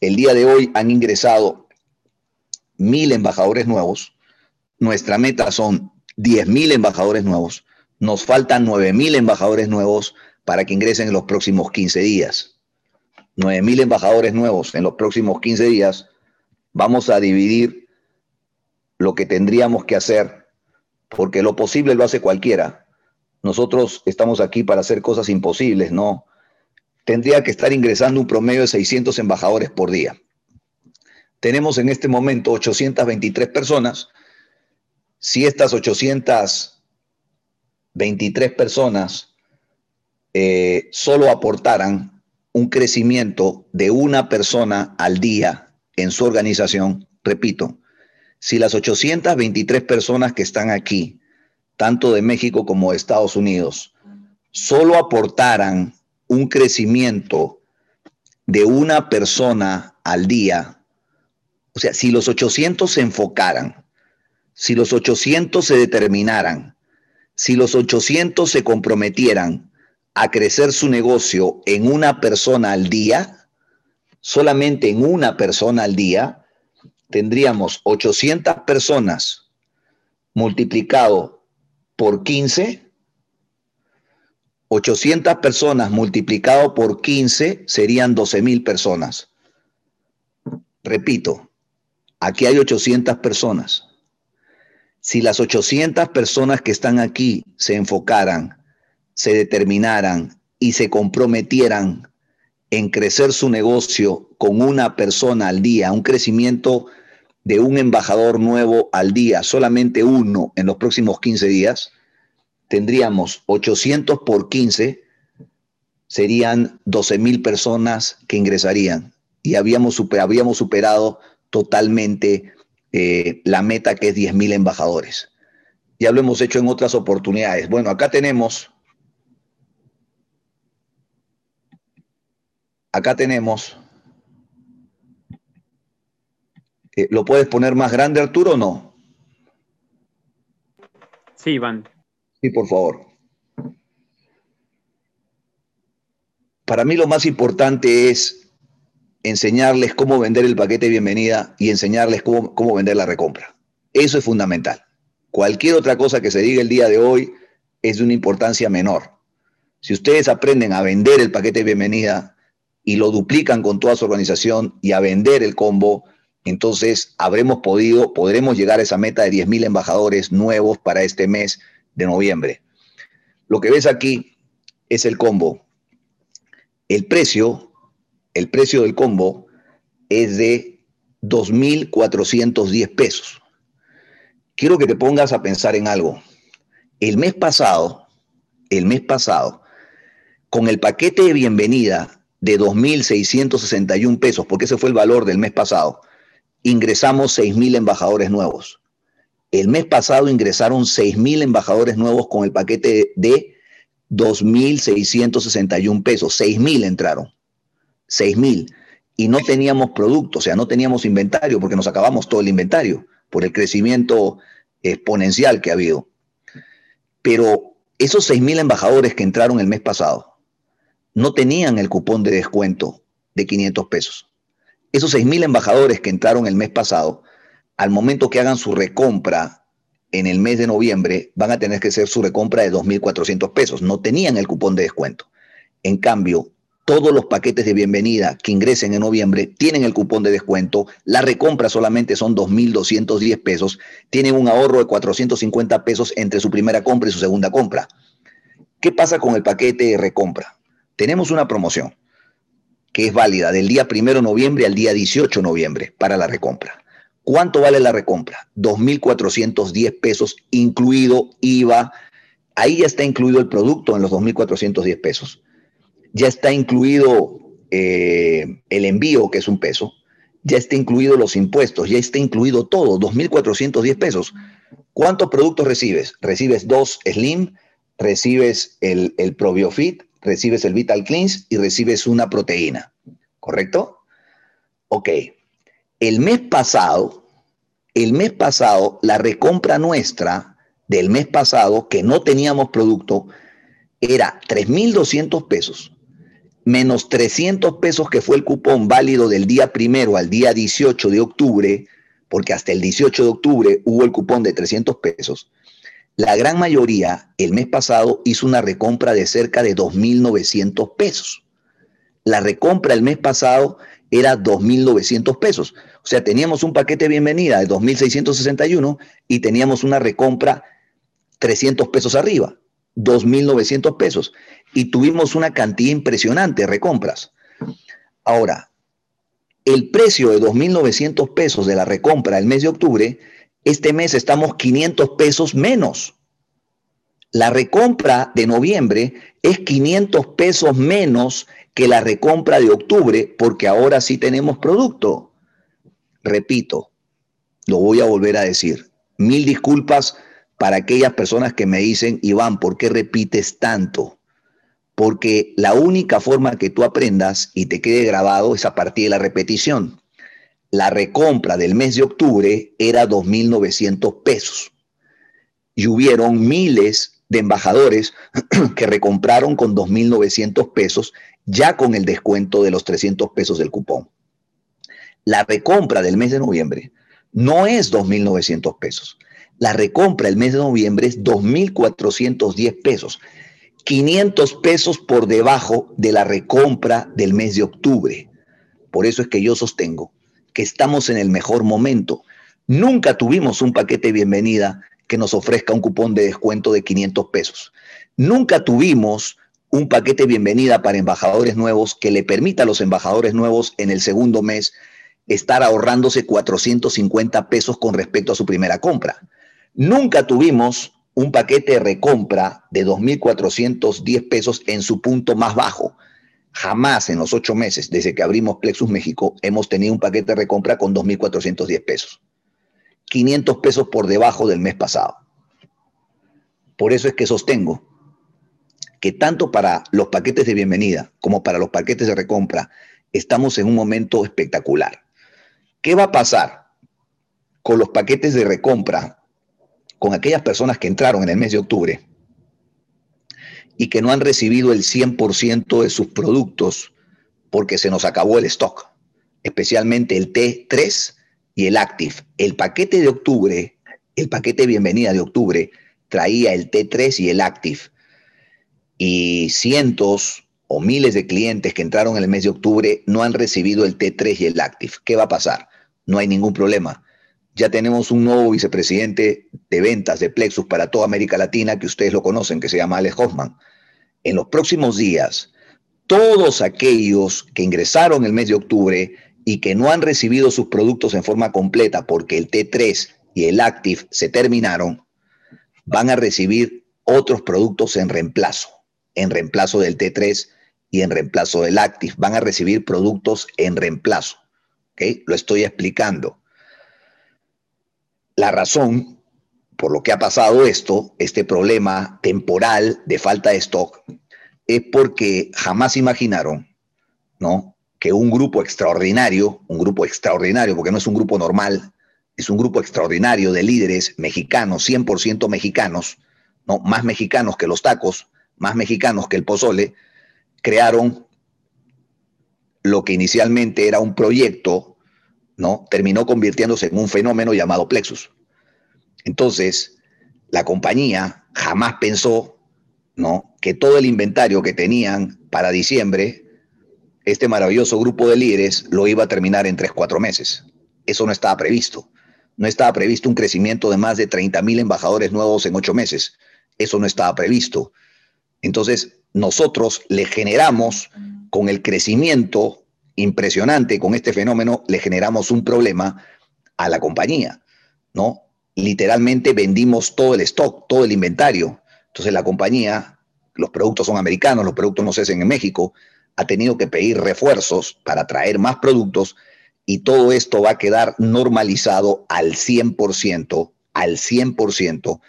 El día de hoy han ingresado mil embajadores nuevos. Nuestra meta son 10 mil embajadores nuevos. Nos faltan 9 mil embajadores nuevos para que ingresen en los próximos 15 días. 9 mil embajadores nuevos en los próximos 15 días. Vamos a dividir lo que tendríamos que hacer, porque lo posible lo hace cualquiera. Nosotros estamos aquí para hacer cosas imposibles, ¿no? Tendría que estar ingresando un promedio de 600 embajadores por día. Tenemos en este momento 823 personas. Si estas 823 personas eh, solo aportaran un crecimiento de una persona al día en su organización, repito, si las 823 personas que están aquí, tanto de México como de Estados Unidos, solo aportaran un crecimiento de una persona al día, o sea, si los 800 se enfocaran, si los 800 se determinaran, si los 800 se comprometieran a crecer su negocio en una persona al día, solamente en una persona al día, tendríamos 800 personas multiplicado por 15. 800 personas multiplicado por 15 serían 12 mil personas. Repito, Aquí hay 800 personas. Si las 800 personas que están aquí se enfocaran, se determinaran y se comprometieran en crecer su negocio con una persona al día, un crecimiento de un embajador nuevo al día, solamente uno en los próximos 15 días, tendríamos 800 por 15, serían 12 mil personas que ingresarían y habíamos, super, habríamos superado totalmente eh, la meta que es 10.000 embajadores. Ya lo hemos hecho en otras oportunidades. Bueno, acá tenemos, acá tenemos, eh, ¿lo puedes poner más grande, Arturo, o no? Sí, Iván. Sí, por favor. Para mí lo más importante es enseñarles cómo vender el paquete de bienvenida y enseñarles cómo, cómo vender la recompra. Eso es fundamental. Cualquier otra cosa que se diga el día de hoy es de una importancia menor. Si ustedes aprenden a vender el paquete de bienvenida y lo duplican con toda su organización y a vender el combo, entonces habremos podido, podremos llegar a esa meta de 10.000 embajadores nuevos para este mes de noviembre. Lo que ves aquí es el combo. El precio el precio del combo es de 2.410 pesos. Quiero que te pongas a pensar en algo. El mes pasado, el mes pasado, con el paquete de bienvenida de 2.661 pesos, porque ese fue el valor del mes pasado, ingresamos 6.000 embajadores nuevos. El mes pasado ingresaron 6.000 embajadores nuevos con el paquete de 2.661 pesos. 6.000 entraron. 6 mil y no teníamos producto, o sea, no teníamos inventario porque nos acabamos todo el inventario por el crecimiento exponencial que ha habido. Pero esos 6 mil embajadores que entraron el mes pasado no tenían el cupón de descuento de 500 pesos. Esos 6 mil embajadores que entraron el mes pasado, al momento que hagan su recompra en el mes de noviembre, van a tener que hacer su recompra de 2.400 pesos. No tenían el cupón de descuento. En cambio, todos los paquetes de bienvenida que ingresen en noviembre tienen el cupón de descuento. La recompra solamente son 2.210 pesos. Tienen un ahorro de 450 pesos entre su primera compra y su segunda compra. ¿Qué pasa con el paquete de recompra? Tenemos una promoción que es válida del día 1 de noviembre al día 18 de noviembre para la recompra. ¿Cuánto vale la recompra? 2.410 pesos, incluido IVA. Ahí ya está incluido el producto en los 2.410 pesos. Ya está incluido eh, el envío, que es un peso. Ya está incluido los impuestos. Ya está incluido todo, 2.410 pesos. ¿Cuántos productos recibes? Recibes dos Slim, recibes el, el Probiofit, recibes el Vital Cleanse y recibes una proteína. ¿Correcto? Ok. El mes pasado, el mes pasado, la recompra nuestra del mes pasado, que no teníamos producto, era 3.200 pesos, menos 300 pesos que fue el cupón válido del día primero al día 18 de octubre, porque hasta el 18 de octubre hubo el cupón de 300 pesos. La gran mayoría el mes pasado hizo una recompra de cerca de 2.900 pesos. La recompra el mes pasado era 2.900 pesos. O sea, teníamos un paquete de bienvenida de 2.661 y teníamos una recompra 300 pesos arriba, 2.900 pesos. Y tuvimos una cantidad impresionante de recompras. Ahora, el precio de 2.900 pesos de la recompra el mes de octubre, este mes estamos 500 pesos menos. La recompra de noviembre es 500 pesos menos que la recompra de octubre porque ahora sí tenemos producto. Repito, lo voy a volver a decir. Mil disculpas para aquellas personas que me dicen, Iván, ¿por qué repites tanto? porque la única forma que tú aprendas y te quede grabado es a partir de la repetición. La recompra del mes de octubre era 2.900 pesos y hubieron miles de embajadores que recompraron con 2.900 pesos ya con el descuento de los 300 pesos del cupón. La recompra del mes de noviembre no es 2.900 pesos. La recompra del mes de noviembre es 2.410 pesos. 500 pesos por debajo de la recompra del mes de octubre. Por eso es que yo sostengo que estamos en el mejor momento. Nunca tuvimos un paquete de bienvenida que nos ofrezca un cupón de descuento de 500 pesos. Nunca tuvimos un paquete bienvenida para embajadores nuevos que le permita a los embajadores nuevos en el segundo mes estar ahorrándose 450 pesos con respecto a su primera compra. Nunca tuvimos un paquete de recompra de 2.410 pesos en su punto más bajo. Jamás en los ocho meses desde que abrimos Plexus México hemos tenido un paquete de recompra con 2.410 pesos. 500 pesos por debajo del mes pasado. Por eso es que sostengo que tanto para los paquetes de bienvenida como para los paquetes de recompra estamos en un momento espectacular. ¿Qué va a pasar con los paquetes de recompra con aquellas personas que entraron en el mes de octubre y que no han recibido el 100% de sus productos porque se nos acabó el stock, especialmente el T3 y el Active. El paquete de octubre, el paquete bienvenida de octubre, traía el T3 y el Active. Y cientos o miles de clientes que entraron en el mes de octubre no han recibido el T3 y el Active. ¿Qué va a pasar? No hay ningún problema ya tenemos un nuevo vicepresidente de ventas de Plexus para toda América Latina, que ustedes lo conocen, que se llama Alex Hoffman. En los próximos días, todos aquellos que ingresaron el mes de octubre y que no han recibido sus productos en forma completa porque el T3 y el Active se terminaron, van a recibir otros productos en reemplazo, en reemplazo del T3 y en reemplazo del Active. Van a recibir productos en reemplazo. ¿okay? Lo estoy explicando. La razón por lo que ha pasado esto, este problema temporal de falta de stock, es porque jamás imaginaron, ¿no? Que un grupo extraordinario, un grupo extraordinario, porque no es un grupo normal, es un grupo extraordinario de líderes mexicanos, 100% mexicanos, ¿no? Más mexicanos que los tacos, más mexicanos que el pozole, crearon lo que inicialmente era un proyecto ¿no? Terminó convirtiéndose en un fenómeno llamado Plexus. Entonces, la compañía jamás pensó, ¿no? Que todo el inventario que tenían para diciembre, este maravilloso grupo de líderes lo iba a terminar en 3, 4 meses. Eso no estaba previsto. No estaba previsto un crecimiento de más de 30 mil embajadores nuevos en 8 meses. Eso no estaba previsto. Entonces, nosotros le generamos con el crecimiento impresionante, con este fenómeno, le generamos un problema a la compañía, ¿no? Literalmente vendimos todo el stock, todo el inventario. Entonces la compañía, los productos son americanos, los productos no se hacen en México, ha tenido que pedir refuerzos para traer más productos y todo esto va a quedar normalizado al 100%, al 100%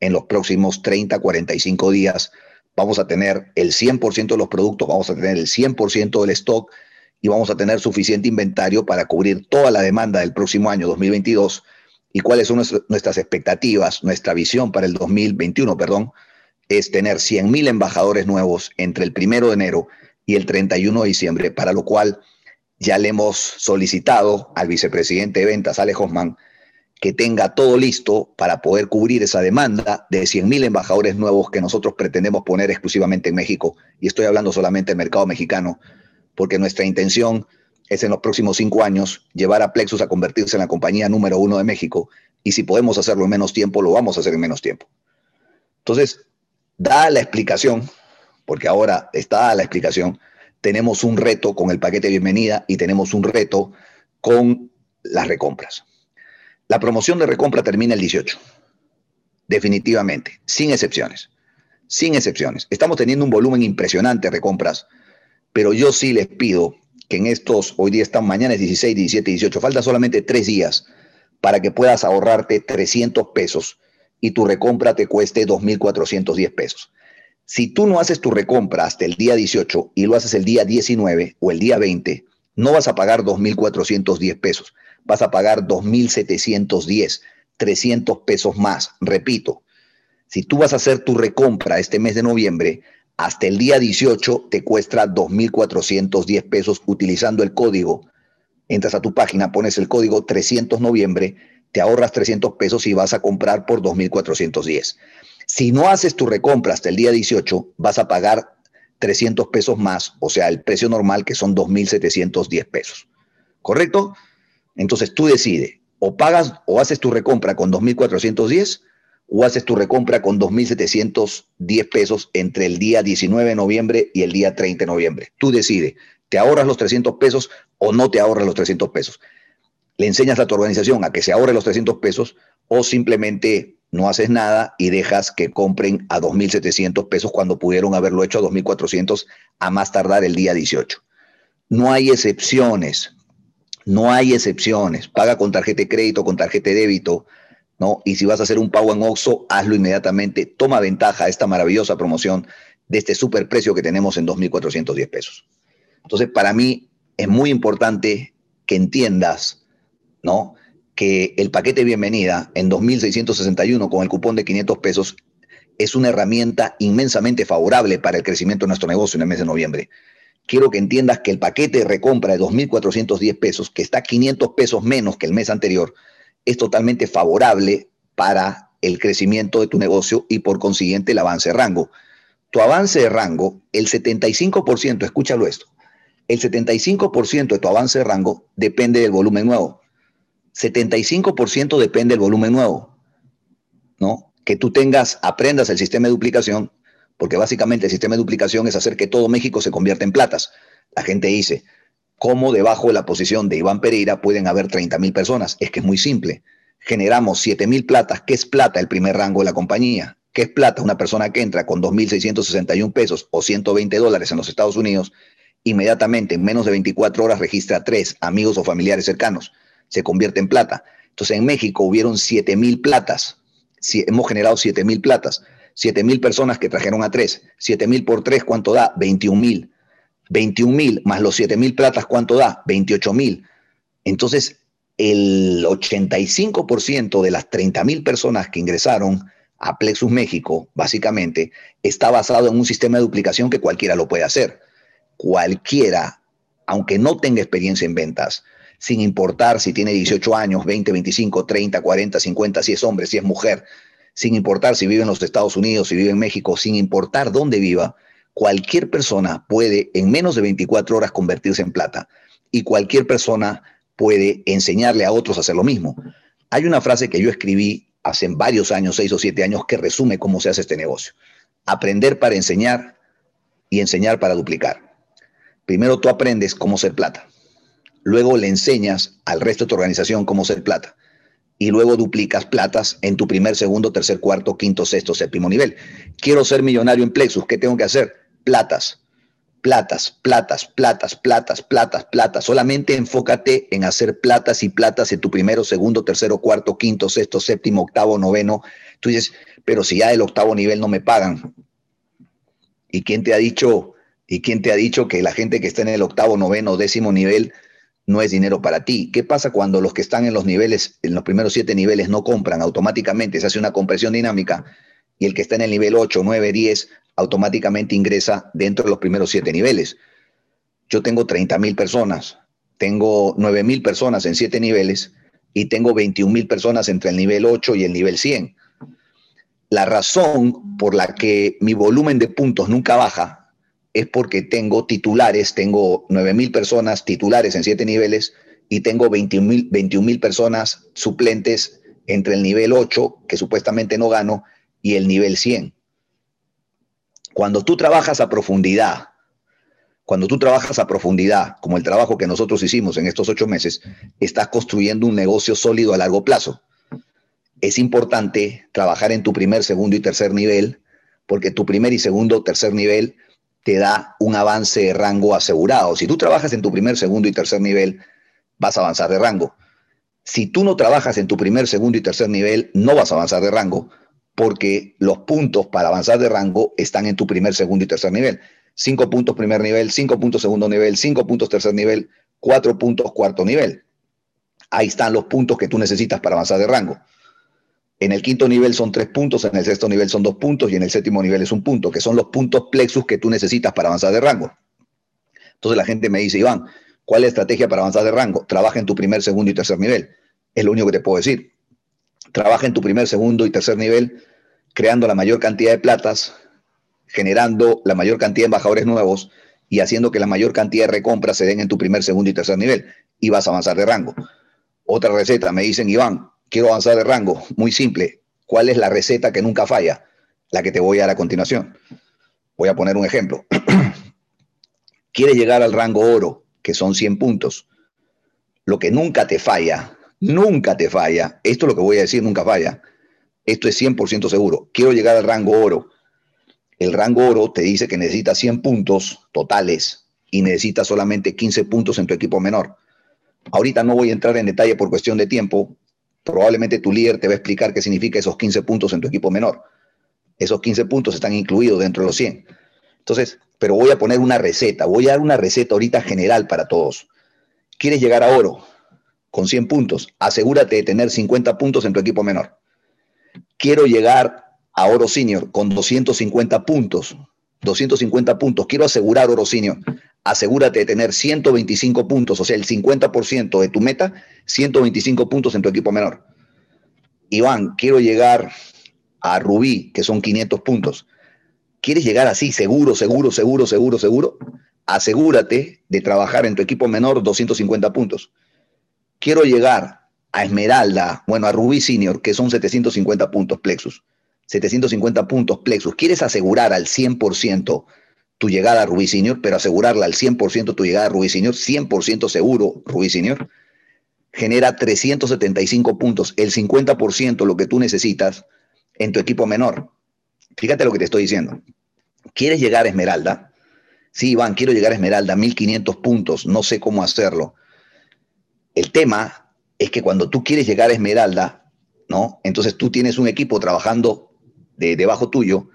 en los próximos 30, 45 días. Vamos a tener el 100% de los productos, vamos a tener el 100% del stock y vamos a tener suficiente inventario para cubrir toda la demanda del próximo año 2022 y cuáles son nuestras expectativas, nuestra visión para el 2021, perdón, es tener 100.000 embajadores nuevos entre el primero de enero y el 31 de diciembre, para lo cual ya le hemos solicitado al vicepresidente de ventas, Alex Hoffman, que tenga todo listo para poder cubrir esa demanda de 100.000 embajadores nuevos que nosotros pretendemos poner exclusivamente en México. Y estoy hablando solamente del mercado mexicano, porque nuestra intención es en los próximos cinco años llevar a Plexus a convertirse en la compañía número uno de México. Y si podemos hacerlo en menos tiempo, lo vamos a hacer en menos tiempo. Entonces, da la explicación, porque ahora está la explicación, tenemos un reto con el paquete de bienvenida y tenemos un reto con las recompras. La promoción de recompra termina el 18, definitivamente, sin excepciones, sin excepciones. Estamos teniendo un volumen impresionante de recompras pero yo sí les pido que en estos, hoy día están mañana es 16, 17, 18, falta solamente tres días para que puedas ahorrarte 300 pesos y tu recompra te cueste 2.410 pesos. Si tú no haces tu recompra hasta el día 18 y lo haces el día 19 o el día 20, no vas a pagar 2.410 pesos, vas a pagar 2.710, 300 pesos más. Repito, si tú vas a hacer tu recompra este mes de noviembre, hasta el día 18 te cuesta 2.410 pesos utilizando el código. Entras a tu página, pones el código 300 noviembre, te ahorras 300 pesos y vas a comprar por 2.410. Si no haces tu recompra hasta el día 18, vas a pagar 300 pesos más, o sea, el precio normal que son 2.710 pesos. ¿Correcto? Entonces tú decides, o pagas o haces tu recompra con 2.410 o haces tu recompra con 2.710 pesos entre el día 19 de noviembre y el día 30 de noviembre. Tú decides, ¿te ahorras los 300 pesos o no te ahorras los 300 pesos? Le enseñas a tu organización a que se ahorre los 300 pesos o simplemente no haces nada y dejas que compren a 2.700 pesos cuando pudieron haberlo hecho a 2.400 a más tardar el día 18. No hay excepciones, no hay excepciones. Paga con tarjeta de crédito, con tarjeta de débito, y si vas a hacer un pago en OXO, hazlo inmediatamente. Toma ventaja de esta maravillosa promoción de este super precio que tenemos en 2.410 pesos. Entonces, para mí es muy importante que entiendas, ¿no? Que el paquete bienvenida en 2.661 con el cupón de 500 pesos es una herramienta inmensamente favorable para el crecimiento de nuestro negocio en el mes de noviembre. Quiero que entiendas que el paquete de recompra de 2.410 pesos, que está 500 pesos menos que el mes anterior, es totalmente favorable para el crecimiento de tu negocio y por consiguiente el avance de rango. Tu avance de rango, el 75%, escúchalo esto, el 75% de tu avance de rango depende del volumen nuevo. 75% depende del volumen nuevo, ¿no? Que tú tengas, aprendas el sistema de duplicación, porque básicamente el sistema de duplicación es hacer que todo México se convierta en platas. La gente dice, cómo debajo de la posición de Iván Pereira pueden haber 30 mil personas. Es que es muy simple. Generamos 7 mil platas. ¿Qué es plata? El primer rango de la compañía. ¿Qué es plata? Una persona que entra con 2.661 pesos o 120 dólares en los Estados Unidos, inmediatamente en menos de 24 horas registra tres amigos o familiares cercanos. Se convierte en plata. Entonces en México hubieron 7 mil platas. hemos generado 7 mil platas. 7 mil personas que trajeron a tres. 7 mil por tres, ¿cuánto da? 21 mil. 21 mil más los 7 mil platas, ¿cuánto da? 28 mil. Entonces, el 85% de las 30 mil personas que ingresaron a Plexus México, básicamente, está basado en un sistema de duplicación que cualquiera lo puede hacer. Cualquiera, aunque no tenga experiencia en ventas, sin importar si tiene 18 años, 20, 25, 30, 40, 50, si es hombre, si es mujer, sin importar si vive en los Estados Unidos, si vive en México, sin importar dónde viva, cualquier persona puede en menos de 24 horas convertirse en plata y cualquier persona puede enseñarle a otros a hacer lo mismo. Hay una frase que yo escribí hace varios años, seis o siete años, que resume cómo se hace este negocio. Aprender para enseñar y enseñar para duplicar. Primero tú aprendes cómo ser plata. Luego le enseñas al resto de tu organización cómo ser plata. Y luego duplicas platas en tu primer, segundo, tercer, cuarto, quinto, sexto, séptimo nivel. Quiero ser millonario en Plexus. ¿Qué tengo que hacer? Platas platas, platas, platas, platas, platas, platas. Solamente enfócate en hacer platas y platas en tu primero, segundo, tercero, cuarto, quinto, sexto, séptimo, octavo, noveno. Tú dices, pero si ya del octavo nivel no me pagan. ¿Y quién te ha dicho, y quién te ha dicho que la gente que está en el octavo, noveno, décimo nivel no es dinero para ti? ¿Qué pasa cuando los que están en los niveles, en los primeros siete niveles no compran? Automáticamente se hace una compresión dinámica y el que está en el nivel 8, 9, 10 automáticamente ingresa dentro de los primeros siete niveles. Yo tengo 30 mil personas, tengo 9 mil personas en siete niveles y tengo 21 mil personas entre el nivel 8 y el nivel 100. La razón por la que mi volumen de puntos nunca baja es porque tengo titulares, tengo 9 mil personas titulares en siete niveles y tengo 21 mil personas suplentes entre el nivel 8, que supuestamente no gano, y el nivel 100. Cuando tú trabajas a profundidad, cuando tú trabajas a profundidad, como el trabajo que nosotros hicimos en estos ocho meses, estás construyendo un negocio sólido a largo plazo. Es importante trabajar en tu primer, segundo y tercer nivel, porque tu primer y segundo tercer nivel te da un avance de rango asegurado. Si tú trabajas en tu primer, segundo y tercer nivel, vas a avanzar de rango. Si tú no trabajas en tu primer, segundo y tercer nivel, no vas a avanzar de rango, porque los puntos para avanzar de rango están en tu primer, segundo y tercer nivel. Cinco puntos primer nivel, cinco puntos segundo nivel, cinco puntos tercer nivel, cuatro puntos cuarto nivel. Ahí están los puntos que tú necesitas para avanzar de rango. En el quinto nivel son tres puntos, en el sexto nivel son dos puntos y en el séptimo nivel es un punto, que son los puntos plexus que tú necesitas para avanzar de rango. Entonces la gente me dice, Iván, ¿cuál es la estrategia para avanzar de rango? Trabaja en tu primer, segundo y tercer nivel. Es lo único que te puedo decir trabaja en tu primer, segundo y tercer nivel, creando la mayor cantidad de platas, generando la mayor cantidad de embajadores nuevos y haciendo que la mayor cantidad de recompras se den en tu primer, segundo y tercer nivel y vas a avanzar de rango. Otra receta, me dicen, Iván, quiero avanzar de rango. Muy simple. ¿Cuál es la receta que nunca falla? La que te voy a dar a continuación. Voy a poner un ejemplo. Quieres llegar al rango oro, que son 100 puntos. Lo que nunca te falla Nunca te falla. Esto es lo que voy a decir, nunca falla. Esto es 100% seguro. Quiero llegar al rango oro. El rango oro te dice que necesitas 100 puntos totales y necesitas solamente 15 puntos en tu equipo menor. Ahorita no voy a entrar en detalle por cuestión de tiempo. Probablemente tu líder te va a explicar qué significa esos 15 puntos en tu equipo menor. Esos 15 puntos están incluidos dentro de los 100. Entonces, pero voy a poner una receta. Voy a dar una receta ahorita general para todos. ¿Quieres llegar a oro? Con 100 puntos, asegúrate de tener 50 puntos en tu equipo menor. Quiero llegar a Oro Senior con 250 puntos, 250 puntos, quiero asegurar Oro Senior, asegúrate de tener 125 puntos, o sea, el 50% de tu meta, 125 puntos en tu equipo menor. Iván, quiero llegar a Rubí, que son 500 puntos. ¿Quieres llegar así, seguro, seguro, seguro, seguro, seguro? Asegúrate de trabajar en tu equipo menor 250 puntos quiero llegar a Esmeralda, bueno, a Rubí Senior, que son 750 puntos Plexus. 750 puntos Plexus. ¿Quieres asegurar al 100% tu llegada a Rubí Senior, pero asegurarla al 100% tu llegada a Rubí Senior, 100% seguro Rubí Senior? Genera 375 puntos, el 50% lo que tú necesitas en tu equipo menor. Fíjate lo que te estoy diciendo. ¿Quieres llegar a Esmeralda? Sí, Iván, quiero llegar a Esmeralda, 1500 puntos, no sé cómo hacerlo. El tema es que cuando tú quieres llegar a Esmeralda, ¿no? Entonces tú tienes un equipo trabajando de, debajo tuyo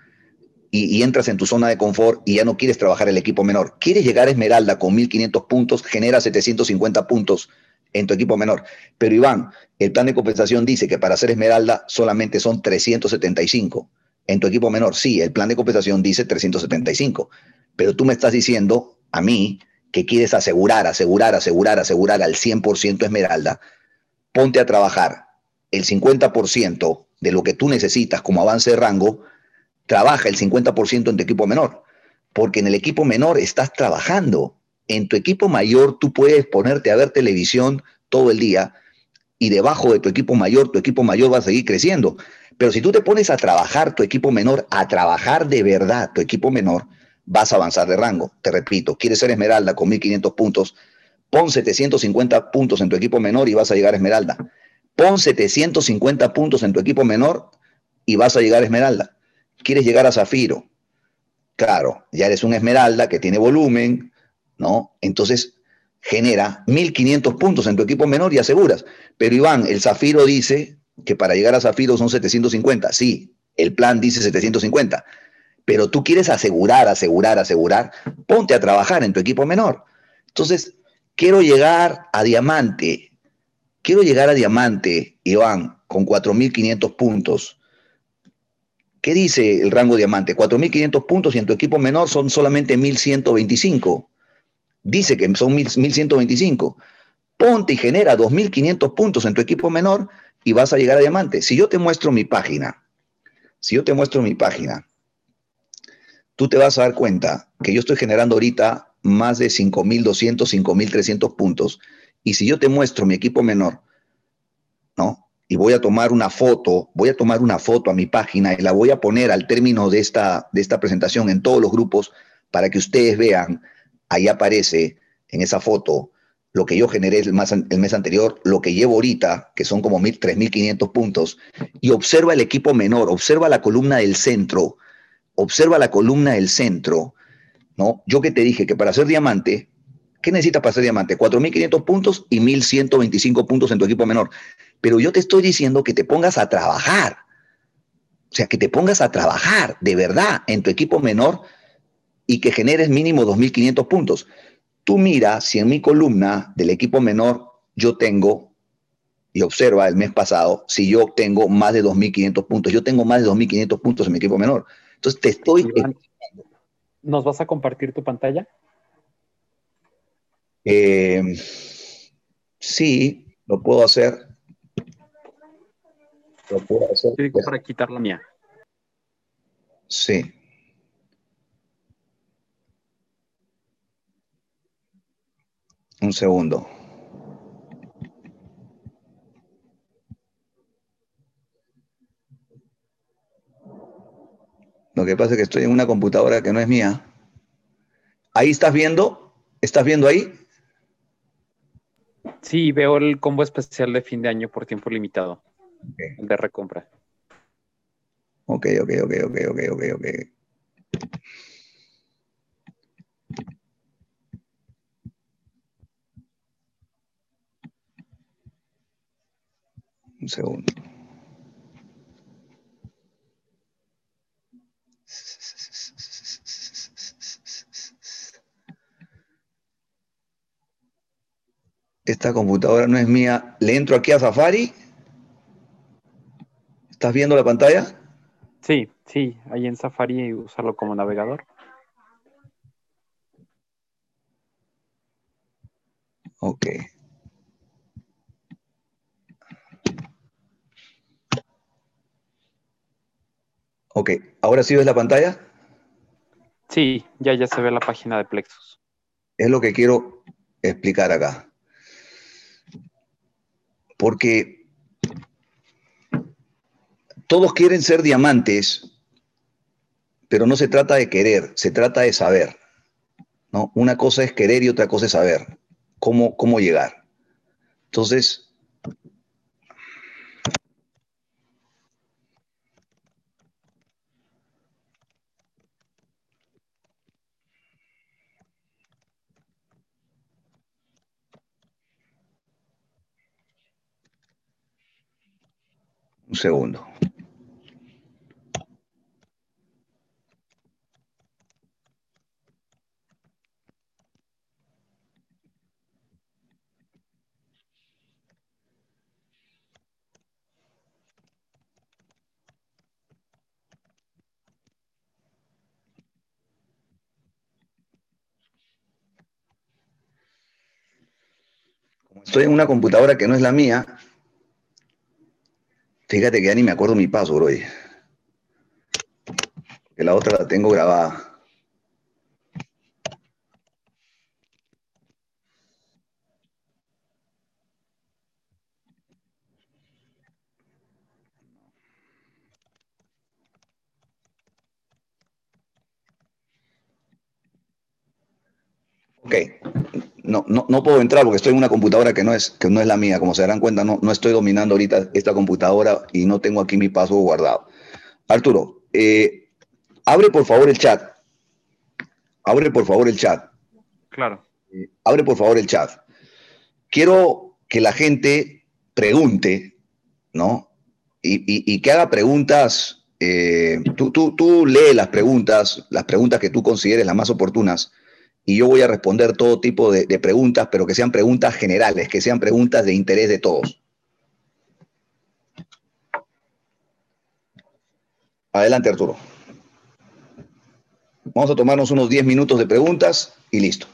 y, entras en tu zona de confort y ya no quieres trabajar el equipo menor. Quieres llegar a Esmeralda con 1500 puntos, genera 750 puntos en tu equipo menor. Pero Iván, el plan de compensación dice que para hacer Esmeralda solamente son 375. En tu equipo menor, sí, el plan de compensación dice 375. Pero tú me estás diciendo a mí que quieres asegurar, asegurar, asegurar, asegurar al 100% Esmeralda, ponte a trabajar el 50% de lo que tú necesitas como avance de rango, trabaja el 50% en tu equipo menor, porque en el equipo menor estás trabajando. En tu equipo mayor tú puedes ponerte a ver televisión todo el día y debajo de tu equipo mayor, tu equipo mayor va a seguir creciendo. Pero si tú te pones a trabajar tu equipo menor, a trabajar de verdad tu equipo menor, vas a avanzar de rango. Te repito, quieres ser esmeralda con 1500 puntos, pon 750 puntos en tu equipo menor y vas a llegar a esmeralda. Pon 750 puntos en tu equipo menor y vas a llegar a esmeralda. Quieres llegar a zafiro. Claro, ya eres un esmeralda que tiene volumen, ¿no? Entonces genera 1500 puntos en tu equipo menor y aseguras. Pero Iván, el zafiro dice que para llegar a zafiro son 750. Sí, el plan dice 750 pero tú quieres asegurar, asegurar, asegurar, ponte a trabajar en tu equipo menor. Entonces, quiero llegar a diamante, quiero llegar a diamante, Iván, con 4.500 puntos. ¿Qué dice el rango diamante? 4.500 puntos y en tu equipo menor son solamente 1.125. Dice que son 1.125. Ponte y genera 2.500 puntos en tu equipo menor y vas a llegar a diamante. Si yo te muestro mi página, si yo te muestro mi página, tú te vas a dar cuenta que yo estoy generando ahorita más de 5.200, 5.300 puntos. Y si yo te muestro mi equipo menor, ¿no? Y voy a tomar una foto, voy a tomar una foto a mi página y la voy a poner al término de esta, de esta presentación en todos los grupos para que ustedes vean, ahí aparece en esa foto lo que yo generé el, el mes anterior, lo que llevo ahorita, que son como 3.500 puntos, y observa el equipo menor, observa la columna del centro, observa la columna del centro, ¿no? Yo que te dije que para ser diamante, ¿qué necesitas para ser diamante? 4.500 puntos y 1.125 puntos en tu equipo menor. Pero yo te estoy diciendo que te pongas a trabajar. O sea, que te pongas a trabajar de verdad en tu equipo menor y que generes mínimo 2.500 puntos. Tú mira si en mi columna del equipo menor yo tengo, y observa el mes pasado, si yo tengo más de 2.500 puntos. Yo tengo más de 2.500 puntos en mi equipo menor. Entonces te estoy... ¿Nos vas a compartir tu pantalla? Eh, sí, lo puedo hacer. Lo puedo hacer. Sí, para quitar la mía. Sí. Un segundo. Lo que pasa es que estoy en una computadora que no es mía. Ahí estás viendo, ¿estás viendo ahí? Sí, veo el combo especial de fin de año por tiempo limitado. El de recompra. Ok, ok, ok, ok, ok, ok, ok. Un segundo. Esta computadora no es mía. ¿Le entro aquí a Safari? ¿Estás viendo la pantalla? Sí, sí, ahí en Safari usarlo como navegador. Ok. Ok, ¿ahora sí ves la pantalla? Sí, ya, ya se ve la página de Plexus. Es lo que quiero explicar acá porque todos quieren ser diamantes, pero no se trata de querer, se trata de saber. ¿no? Una cosa es querer y otra cosa es saber cómo, cómo llegar. Entonces, Un segundo. Estoy en una computadora que no es la mía, Fíjate que ya ni me acuerdo mi paso, bro. Que la otra la tengo grabada. No, no, no, puedo entrar porque estoy en una computadora que no es, que no es la mía. Como se darán cuenta, no, no estoy dominando ahorita esta computadora y no tengo aquí mi paso guardado. Arturo, eh, abre por favor el chat. Abre por favor el chat. Claro. Eh, abre por favor el chat. Quiero que la gente pregunte, ¿no? Y, que haga preguntas. Eh, tú, tú, tú lee las preguntas, las preguntas que tú consideres las más oportunas y yo voy a responder todo tipo de, preguntas, pero que sean preguntas generales, que sean preguntas de interés de todos. Adelante, Arturo. Vamos a tomarnos unos 10 minutos de preguntas y listo.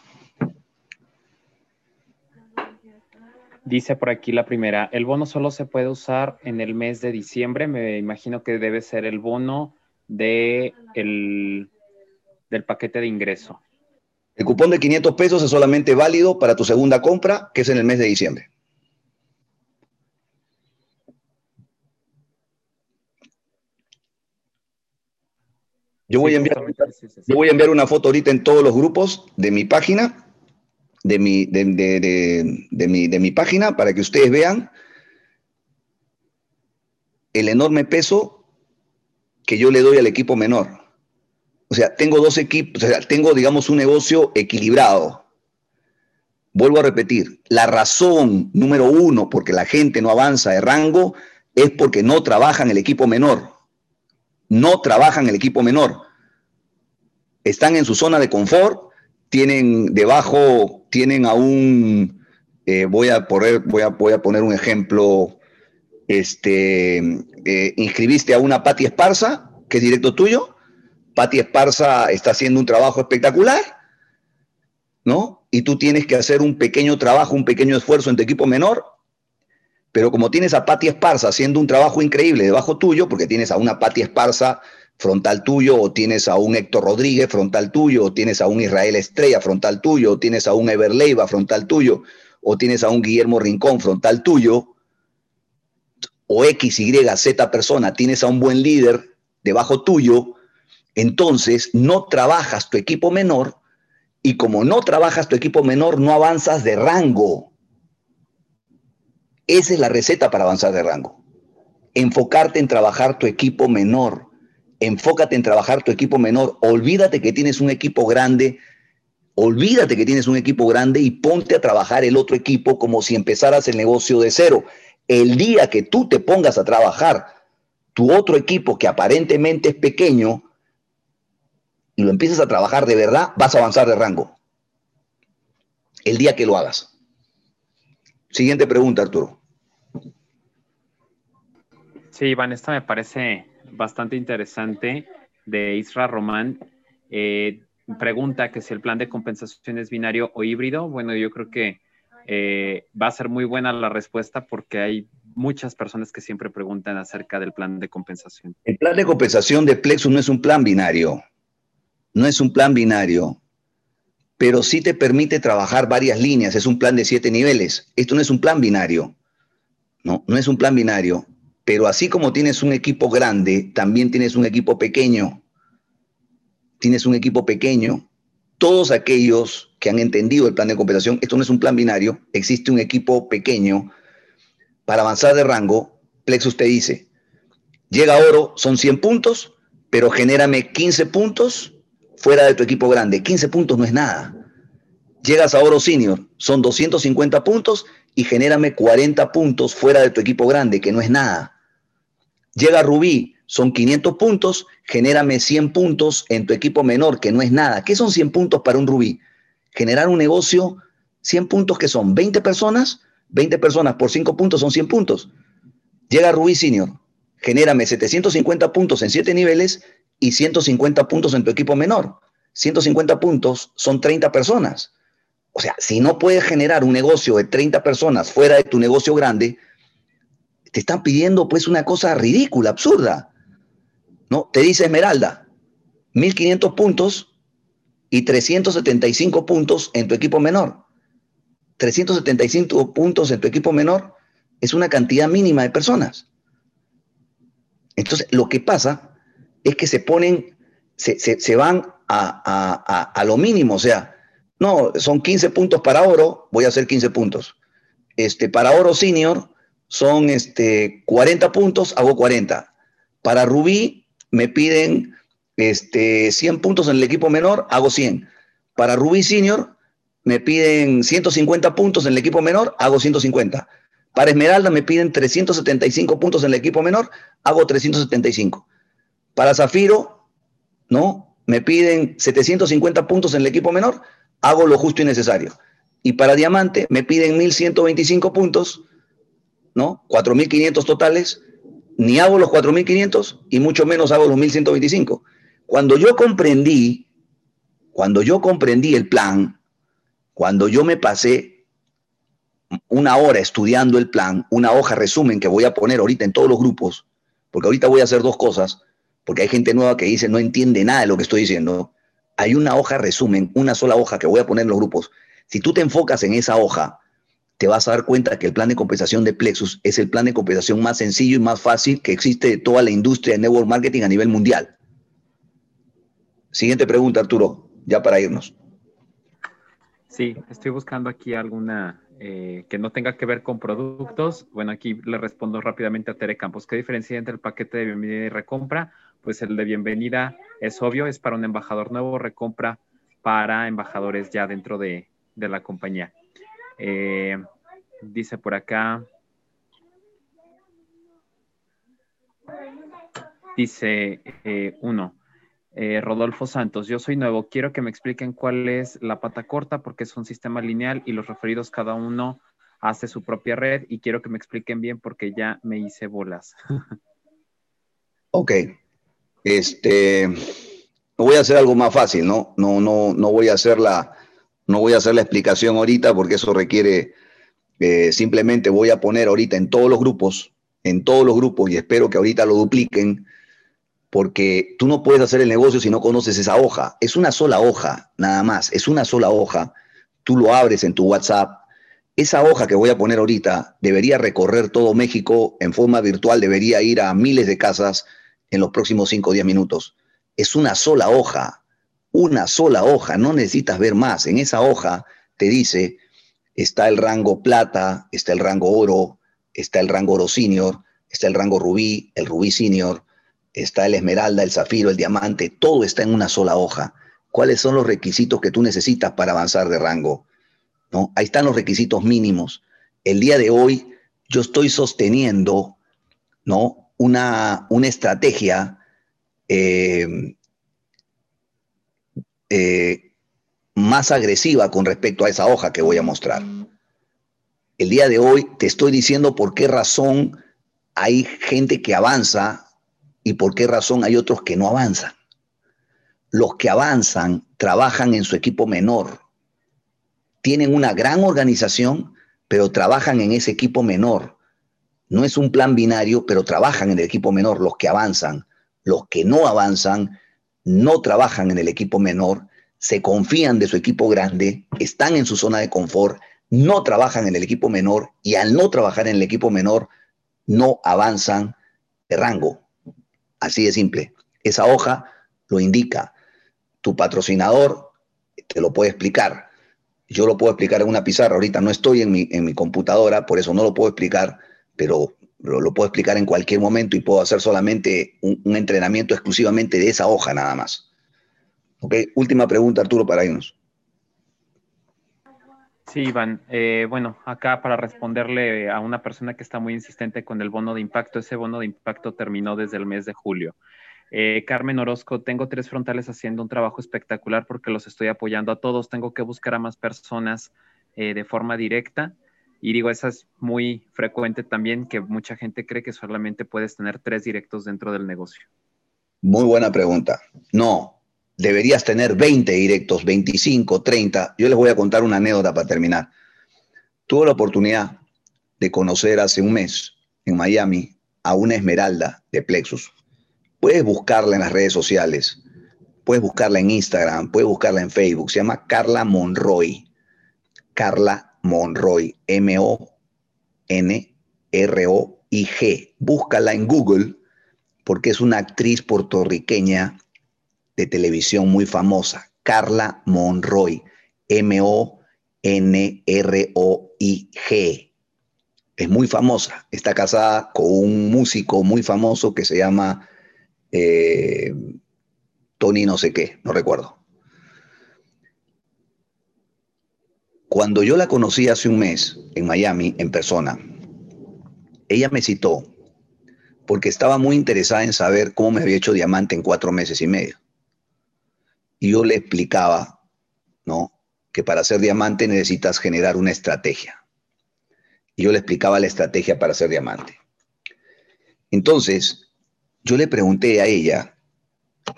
Dice por aquí la primera, el bono solo se puede usar en el mes de diciembre. Me imagino que debe ser el bono de el, del paquete de ingreso. El cupón de 500 pesos es solamente válido para tu segunda compra, que es en el mes de diciembre. Yo voy, a enviar, yo voy a enviar una foto ahorita en todos los grupos de mi página, de mi, de, mi, de mi página, para que ustedes vean el enorme peso que yo le doy al equipo menor. O sea, tengo dos equipos, o sea, tengo, digamos, un negocio equilibrado. Vuelvo a repetir, la razón número uno porque la gente no avanza de rango es porque no trabaja en el equipo menor. No trabaja en el equipo menor. Están en su zona de confort, tienen debajo, tienen a un, eh, voy, a poner, voy, a, voy a poner un ejemplo, este, eh, inscribiste a una Pati Esparza, que es directo tuyo, Pati Esparza está haciendo un trabajo espectacular, ¿no? Y tú tienes que hacer un pequeño trabajo, un pequeño esfuerzo en tu equipo menor, pero como tienes a Pati Esparza haciendo un trabajo increíble debajo tuyo, porque tienes a una Pati Esparza frontal tuyo, o tienes a un Héctor Rodríguez frontal tuyo, o tienes a un Israel Estrella frontal tuyo, o tienes a un Everleiva frontal tuyo, o tienes a un Guillermo Rincón frontal tuyo, o X, Y, Z persona, tienes a un buen líder debajo tuyo, entonces no trabajas tu equipo menor y como no trabajas tu equipo menor, no avanzas de rango. Esa es la receta para avanzar de rango. Enfocarte en trabajar tu equipo menor. Enfócate en trabajar tu equipo menor. Olvídate que tienes un equipo grande. Olvídate que tienes un equipo grande y ponte a trabajar el otro equipo como si empezaras el negocio de cero. El día que tú te pongas a trabajar tu otro equipo que aparentemente es pequeño, y lo empieces a trabajar de verdad, vas a avanzar de rango. El día que lo hagas. Siguiente pregunta, Arturo. Sí, Iván, esta me parece bastante interesante de Isra Román. Eh, pregunta que si el plan de compensación es binario o híbrido. Bueno, yo creo que eh, va a ser muy buena la respuesta porque hay muchas personas que siempre preguntan acerca del plan de compensación. El plan de compensación de Plexus no es un plan binario no es un plan binario, pero sí te permite trabajar varias líneas, es un plan de siete niveles. Esto no es un plan binario, no, no es un plan binario, pero así como tienes un equipo grande, también tienes un equipo pequeño. Tienes un equipo pequeño. Todos aquellos que han entendido el plan de compensación, esto no es un plan binario, existe un equipo pequeño. Para avanzar de rango, Plexus te dice, llega oro, son 100 puntos, pero genérame 15 puntos fuera de tu equipo grande. 15 puntos no es nada. Llegas a Oro Senior, son 250 puntos y genérame 40 puntos fuera de tu equipo grande, que no es nada. Llega Rubí, son 500 puntos, genérame 100 puntos en tu equipo menor, que no es nada. ¿Qué son 100 puntos para un Rubí? Generar un negocio, 100 puntos que son 20 personas, 20 personas por 5 puntos son 100 puntos. Llega Rubí Senior, genérame 750 puntos en 7 niveles y 150 puntos en tu equipo menor. 150 puntos son 30 personas. O sea, si no puedes generar un negocio de 30 personas fuera de tu negocio grande, te están pidiendo pues una cosa ridícula, absurda. ¿No? Te dice Esmeralda, 1500 puntos y 375 puntos en tu equipo menor. 375 puntos en tu equipo menor es una cantidad mínima de personas. Entonces, lo que pasa es que se ponen, se, van a, lo mínimo, o sea, No, son 15 puntos para oro, voy a hacer 15 puntos. Este, para oro senior son este, 40 puntos, hago 40. Para rubí me piden este, 100 puntos en el equipo menor, hago 100. Para rubí senior me piden 150 puntos en el equipo menor, hago 150. Para Esmeralda me piden 375 puntos en el equipo menor, hago 375. Para Zafiro, ¿no? Me piden 750 puntos en el equipo menor, hago lo justo y necesario. Y para Diamante me piden 1125 puntos, ¿no? 4500 totales, ni hago los 4500 y mucho menos hago los 1125. Cuando yo comprendí, cuando yo comprendí el plan, cuando yo me pasé una hora estudiando el plan, una hoja resumen que voy a poner ahorita en todos los grupos, porque ahorita voy a hacer dos cosas, porque hay gente nueva que dice no entiende nada de lo que estoy diciendo. Hay una hoja resumen, una sola hoja que voy a poner en los grupos. Si tú te enfocas en esa hoja, te vas a dar cuenta que el plan de compensación de Plexus es el plan de compensación más sencillo y más fácil que existe de toda la industria de network marketing a nivel mundial. Siguiente pregunta, Arturo, ya para irnos. Sí, estoy buscando aquí alguna eh, que no tenga que ver con productos. Bueno, aquí le respondo rápidamente a Tere Campos. ¿Qué diferencia entre el paquete de bienvenida y recompra? Pues el de bienvenida es obvio, es para un embajador nuevo, recompra para embajadores ya dentro de, la compañía. Eh, dice por acá. Dice eh, uno. Eh, Rodolfo Santos, yo soy nuevo, quiero que me expliquen cuál es la pata corta porque es un sistema lineal y los referidos cada uno hace su propia red y quiero que me expliquen bien porque ya me hice bolas. ok. Este, voy a hacer algo más fácil, ¿no? No, no, no voy a hacer la, no voy a hacer la explicación ahorita porque eso requiere, eh, simplemente voy a poner ahorita en todos los grupos, en todos los grupos y espero que ahorita lo dupliquen porque tú no puedes hacer el negocio si no conoces esa hoja. Es una sola hoja, nada más, es una sola hoja. Tú lo abres en tu WhatsApp. Esa hoja que voy a poner ahorita debería recorrer todo México en forma virtual, debería ir a miles de casas en los próximos 5 o 10 minutos. Es una sola hoja, una sola hoja, no necesitas ver más. En esa hoja te dice, está el rango plata, está el rango oro, está el rango oro senior, está el rango rubí, el rubí senior, está el esmeralda, el zafiro, el diamante, todo está en una sola hoja. ¿Cuáles son los requisitos que tú necesitas para avanzar de rango? ¿No? Ahí están los requisitos mínimos. El día de hoy yo estoy sosteniendo ¿no? Una, una estrategia eh, eh, más agresiva con respecto a esa hoja que voy a mostrar. El día de hoy te estoy diciendo por qué razón hay gente que avanza y por qué razón hay otros que no avanzan. Los que avanzan trabajan en su equipo menor. Tienen una gran organización, pero trabajan en ese equipo menor. No es un plan binario, pero trabajan en el equipo menor los que avanzan. Los que no avanzan no trabajan en el equipo menor, se confían de su equipo grande, están en su zona de confort, no trabajan en el equipo menor y al no trabajar en el equipo menor no avanzan de rango. Así de simple. Esa hoja lo indica. Tu patrocinador te lo puede explicar. Yo lo puedo explicar en una pizarra. Ahorita no estoy en mi, en mi computadora, por eso no lo puedo explicar, pero lo, puedo explicar en cualquier momento y puedo hacer solamente un, entrenamiento exclusivamente de esa hoja nada más. Ok, última pregunta, Arturo, para irnos. Sí, Iván. Eh, bueno, acá para responderle a una persona que está muy insistente con el bono de impacto, ese bono de impacto terminó desde el mes de julio. Eh, Carmen Orozco, tengo tres frontales haciendo un trabajo espectacular porque los estoy apoyando a todos. Tengo que buscar a más personas eh, de forma directa. Y digo, esa es muy frecuente también, que mucha gente cree que solamente puedes tener tres directos dentro del negocio. Muy buena pregunta. No, deberías tener 20 directos, 25, 30. Yo les voy a contar una anécdota para terminar. Tuve la oportunidad de conocer hace un mes en Miami a una esmeralda de Plexus. Puedes buscarla en las redes sociales, puedes buscarla en Instagram, puedes buscarla en Facebook. Se llama Carla Monroy. Carla Monroy, M-O-N-R-O-I-G. Búscala en Google porque es una actriz puertorriqueña de televisión muy famosa, Carla Monroy. M-O-N-R-O-I-G. Es muy famosa. Está casada con un músico muy famoso que se llama eh, Tony no sé qué, no recuerdo. Cuando yo la conocí hace un mes en Miami, en persona, ella me citó porque estaba muy interesada en saber cómo me había hecho diamante en cuatro meses y medio. Y yo le explicaba, ¿no? Que para ser diamante necesitas generar una estrategia. Y yo le explicaba la estrategia para ser diamante. Entonces, yo le pregunté a ella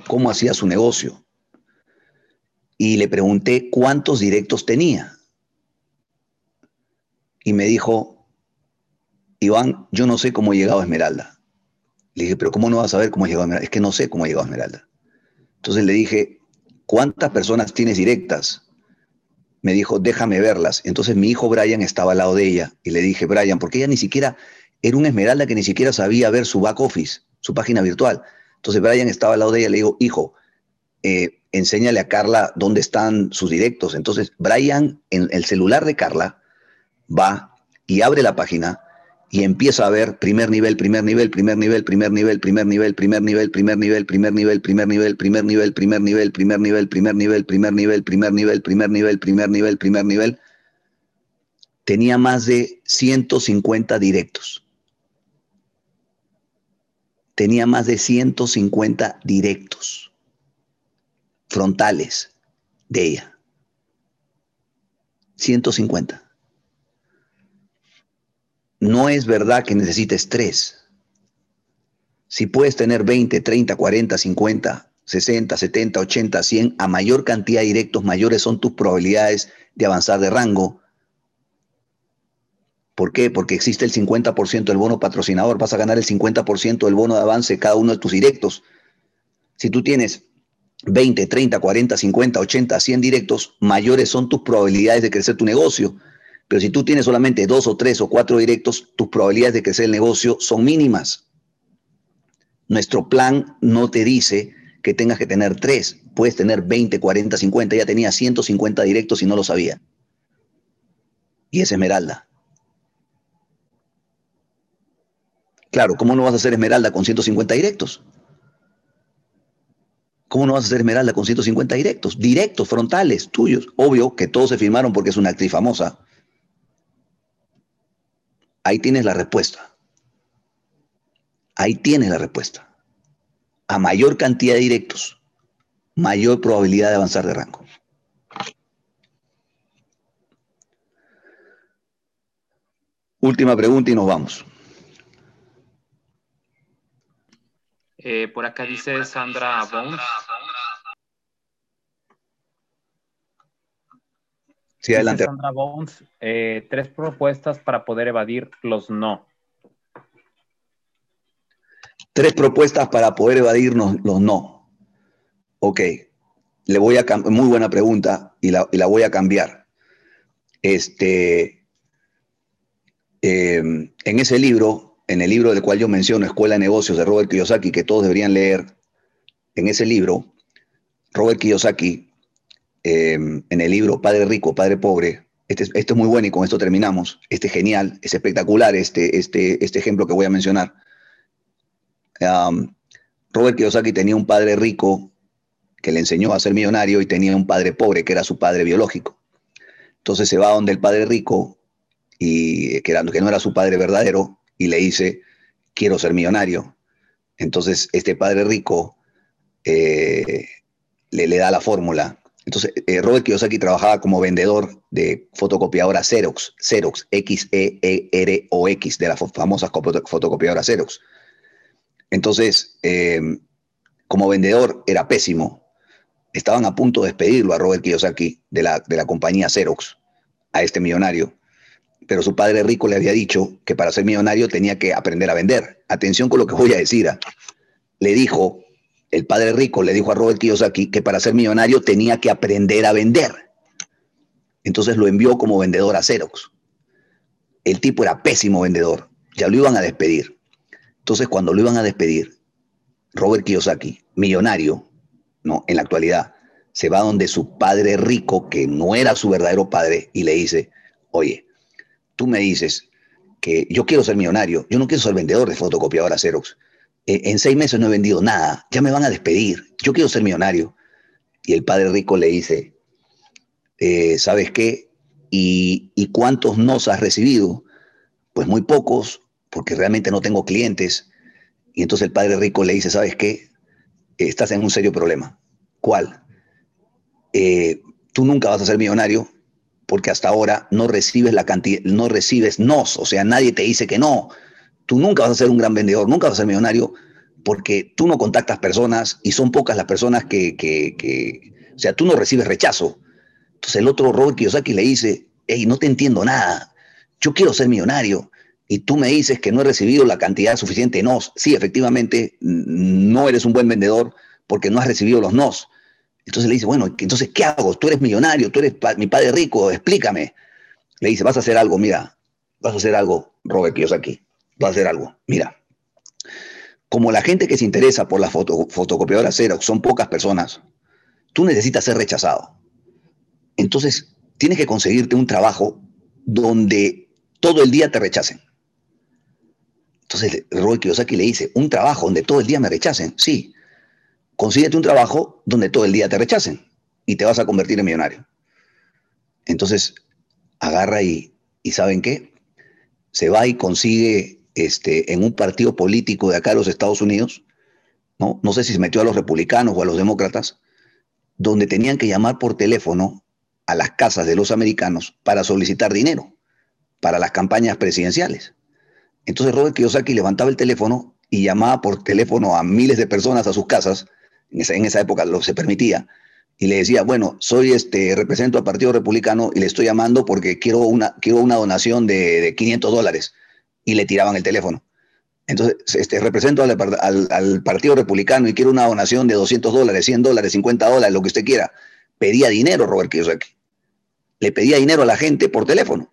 cómo hacía su negocio. Y le pregunté cuántos directos tenía. Y me dijo, Iván, yo no sé cómo he llegado a Esmeralda. Le dije, pero ¿cómo no vas a saber cómo he llegado a Esmeralda? Es que no sé cómo he llegado a Esmeralda. Entonces le dije, ¿cuántas personas tienes directas? Me dijo, déjame verlas. Entonces mi hijo Brian estaba al lado de ella y le dije, Brian, porque ella ni siquiera, era una esmeralda que ni siquiera sabía ver su back office, su página virtual. Entonces Brian estaba al lado de ella y le digo, hijo, eh, enséñale a Carla dónde están sus directos. Entonces Brian en el celular de Carla va y abre la página y empieza a ver primer nivel, primer nivel, primer nivel, primer nivel, primer nivel, primer nivel, primer nivel, primer nivel, primer nivel, primer nivel, primer nivel, primer nivel, primer nivel, primer nivel, primer nivel, primer nivel, primer nivel, primer nivel. Tenía más de 150 directos. Tenía más de 150 directos frontales de ella. 150 no es verdad que necesites tres. Si puedes tener 20, 30, 40, 50, 60, 70, 80, 100, a mayor cantidad de directos, mayores son tus probabilidades de avanzar de rango. ¿Por qué? Porque existe el 50% del bono patrocinador. Vas a ganar el 50% del bono de avance cada uno de tus directos. Si tú tienes 20, 30, 40, 50, 80, 100 directos, mayores son tus probabilidades de crecer tu negocio. Pero si tú tienes solamente dos o tres o cuatro directos, tus probabilidades de crecer el negocio son mínimas. Nuestro plan no te dice que tengas que tener tres. Puedes tener 20, 40, 50. Ya tenía 150 directos y no lo sabía. Y es Esmeralda. Claro, ¿cómo no vas a hacer Esmeralda con 150 directos? ¿Cómo no vas a hacer Esmeralda con 150 directos? Directos, frontales, tuyos. Obvio que todos se firmaron porque es una actriz famosa. Ahí tienes la respuesta. Ahí tienes la respuesta. A mayor cantidad de directos, mayor probabilidad de avanzar de rango. Última pregunta y nos vamos. Eh, por acá dice Sandra Bones. Sí, adelante. Sandra Bones, eh, tres propuestas para poder evadir los no. Tres propuestas para poder evadirnos los no. Ok, le voy a muy buena pregunta y la, voy a cambiar. Este, em, en ese libro, en el libro del cual yo menciono, Escuela de Negocios de Robert Kiyosaki, que todos deberían leer, en ese libro, Robert Kiyosaki Em, en el libro Padre Rico, Padre Pobre. Este, este, es muy bueno y con esto terminamos. Este es genial, es espectacular este, este, este ejemplo que voy a mencionar. Robert Kiyosaki tenía un padre rico que le enseñó a ser millonario y tenía un padre pobre que era su padre biológico. Entonces se va donde el padre rico y que, era, que no era su padre verdadero y le dice, quiero ser millonario. Entonces este padre rico eh, le, le da la fórmula entonces, eh, Robert Kiyosaki trabajaba como vendedor de fotocopiadora Xerox, Xerox, X-E-E-R-O-X, de las famosas fotocopiadoras Xerox. Entonces, eh, como vendedor era pésimo. Estaban a punto de despedirlo a Robert Kiyosaki de la, de la compañía Xerox, a este millonario. Pero su padre rico le había dicho que para ser millonario tenía que aprender a vender. Atención con lo que voy a decir. ¿ah? Le dijo el padre rico le dijo a Robert Kiyosaki que para ser millonario tenía que aprender a vender. Entonces lo envió como vendedor a Xerox. El tipo era pésimo vendedor, ya lo iban a despedir. Entonces cuando lo iban a despedir, Robert Kiyosaki, millonario, ¿no? En la actualidad, se va donde su padre rico, que no era su verdadero padre, y le dice, oye, tú me dices que yo quiero ser millonario, yo no quiero ser vendedor de fotocopiadora Xerox. Eh, en seis meses no he vendido nada, ya me van a despedir, yo quiero ser millonario. Y el padre rico le dice, eh, ¿sabes qué? ¿Y, ¿Y cuántos nos has recibido? Pues muy pocos, porque realmente no tengo clientes. Y entonces el padre rico le dice, ¿sabes qué? Estás en un serio problema. ¿Cuál? Eh, tú nunca vas a ser millonario porque hasta ahora no recibes la cantidad, no recibes nos, o sea, nadie te dice que no. Tú nunca vas a ser un gran vendedor, nunca vas a ser millonario porque tú no contactas personas y son pocas las personas que, que, o sea, tú no recibes rechazo. Entonces el otro Robert Kiyosaki le dice, hey, no te entiendo nada, yo quiero ser millonario y tú me dices que no he recibido la cantidad suficiente de nos. Sí, efectivamente, no eres un buen vendedor porque no has recibido los nos. Entonces le dice, bueno, entonces, ¿qué hago? Tú eres millonario, tú eres mi padre rico, explícame. Le dice, vas a hacer algo, mira, vas a hacer algo, Robert aquí. Vas a hacer algo, mira. Como la gente que se interesa por la foto, fotocopiadora Xerox son pocas personas, tú necesitas ser rechazado. Entonces, tienes que conseguirte un trabajo donde todo el día te rechacen. Entonces, Robert Kiyosaki le dice, un trabajo donde todo el día me rechacen. Sí, consíguete un trabajo donde todo el día te rechacen y te vas a convertir en millonario. Entonces, agarra y, y ¿saben qué? Se va y consigue este, en un partido político de acá de los Estados Unidos, ¿no? sé si se metió a los republicanos o a los demócratas, donde tenían que llamar por teléfono a las casas de los americanos para solicitar dinero para las campañas presidenciales. Entonces Robert Kiyosaki levantaba el teléfono y llamaba por teléfono a miles de personas a sus casas en esa, época lo se permitía, y le decía, bueno, soy este, represento al Partido Republicano y le estoy llamando porque quiero una, quiero una donación de, 500 dólares. Y le tiraban el teléfono. Entonces, este, represento al, Partido Republicano y quiero una donación de 200 dólares, 100 dólares, 50 dólares, lo que usted quiera. Pedía dinero, Robert Kiyosaki. Le pedía dinero a la gente por teléfono.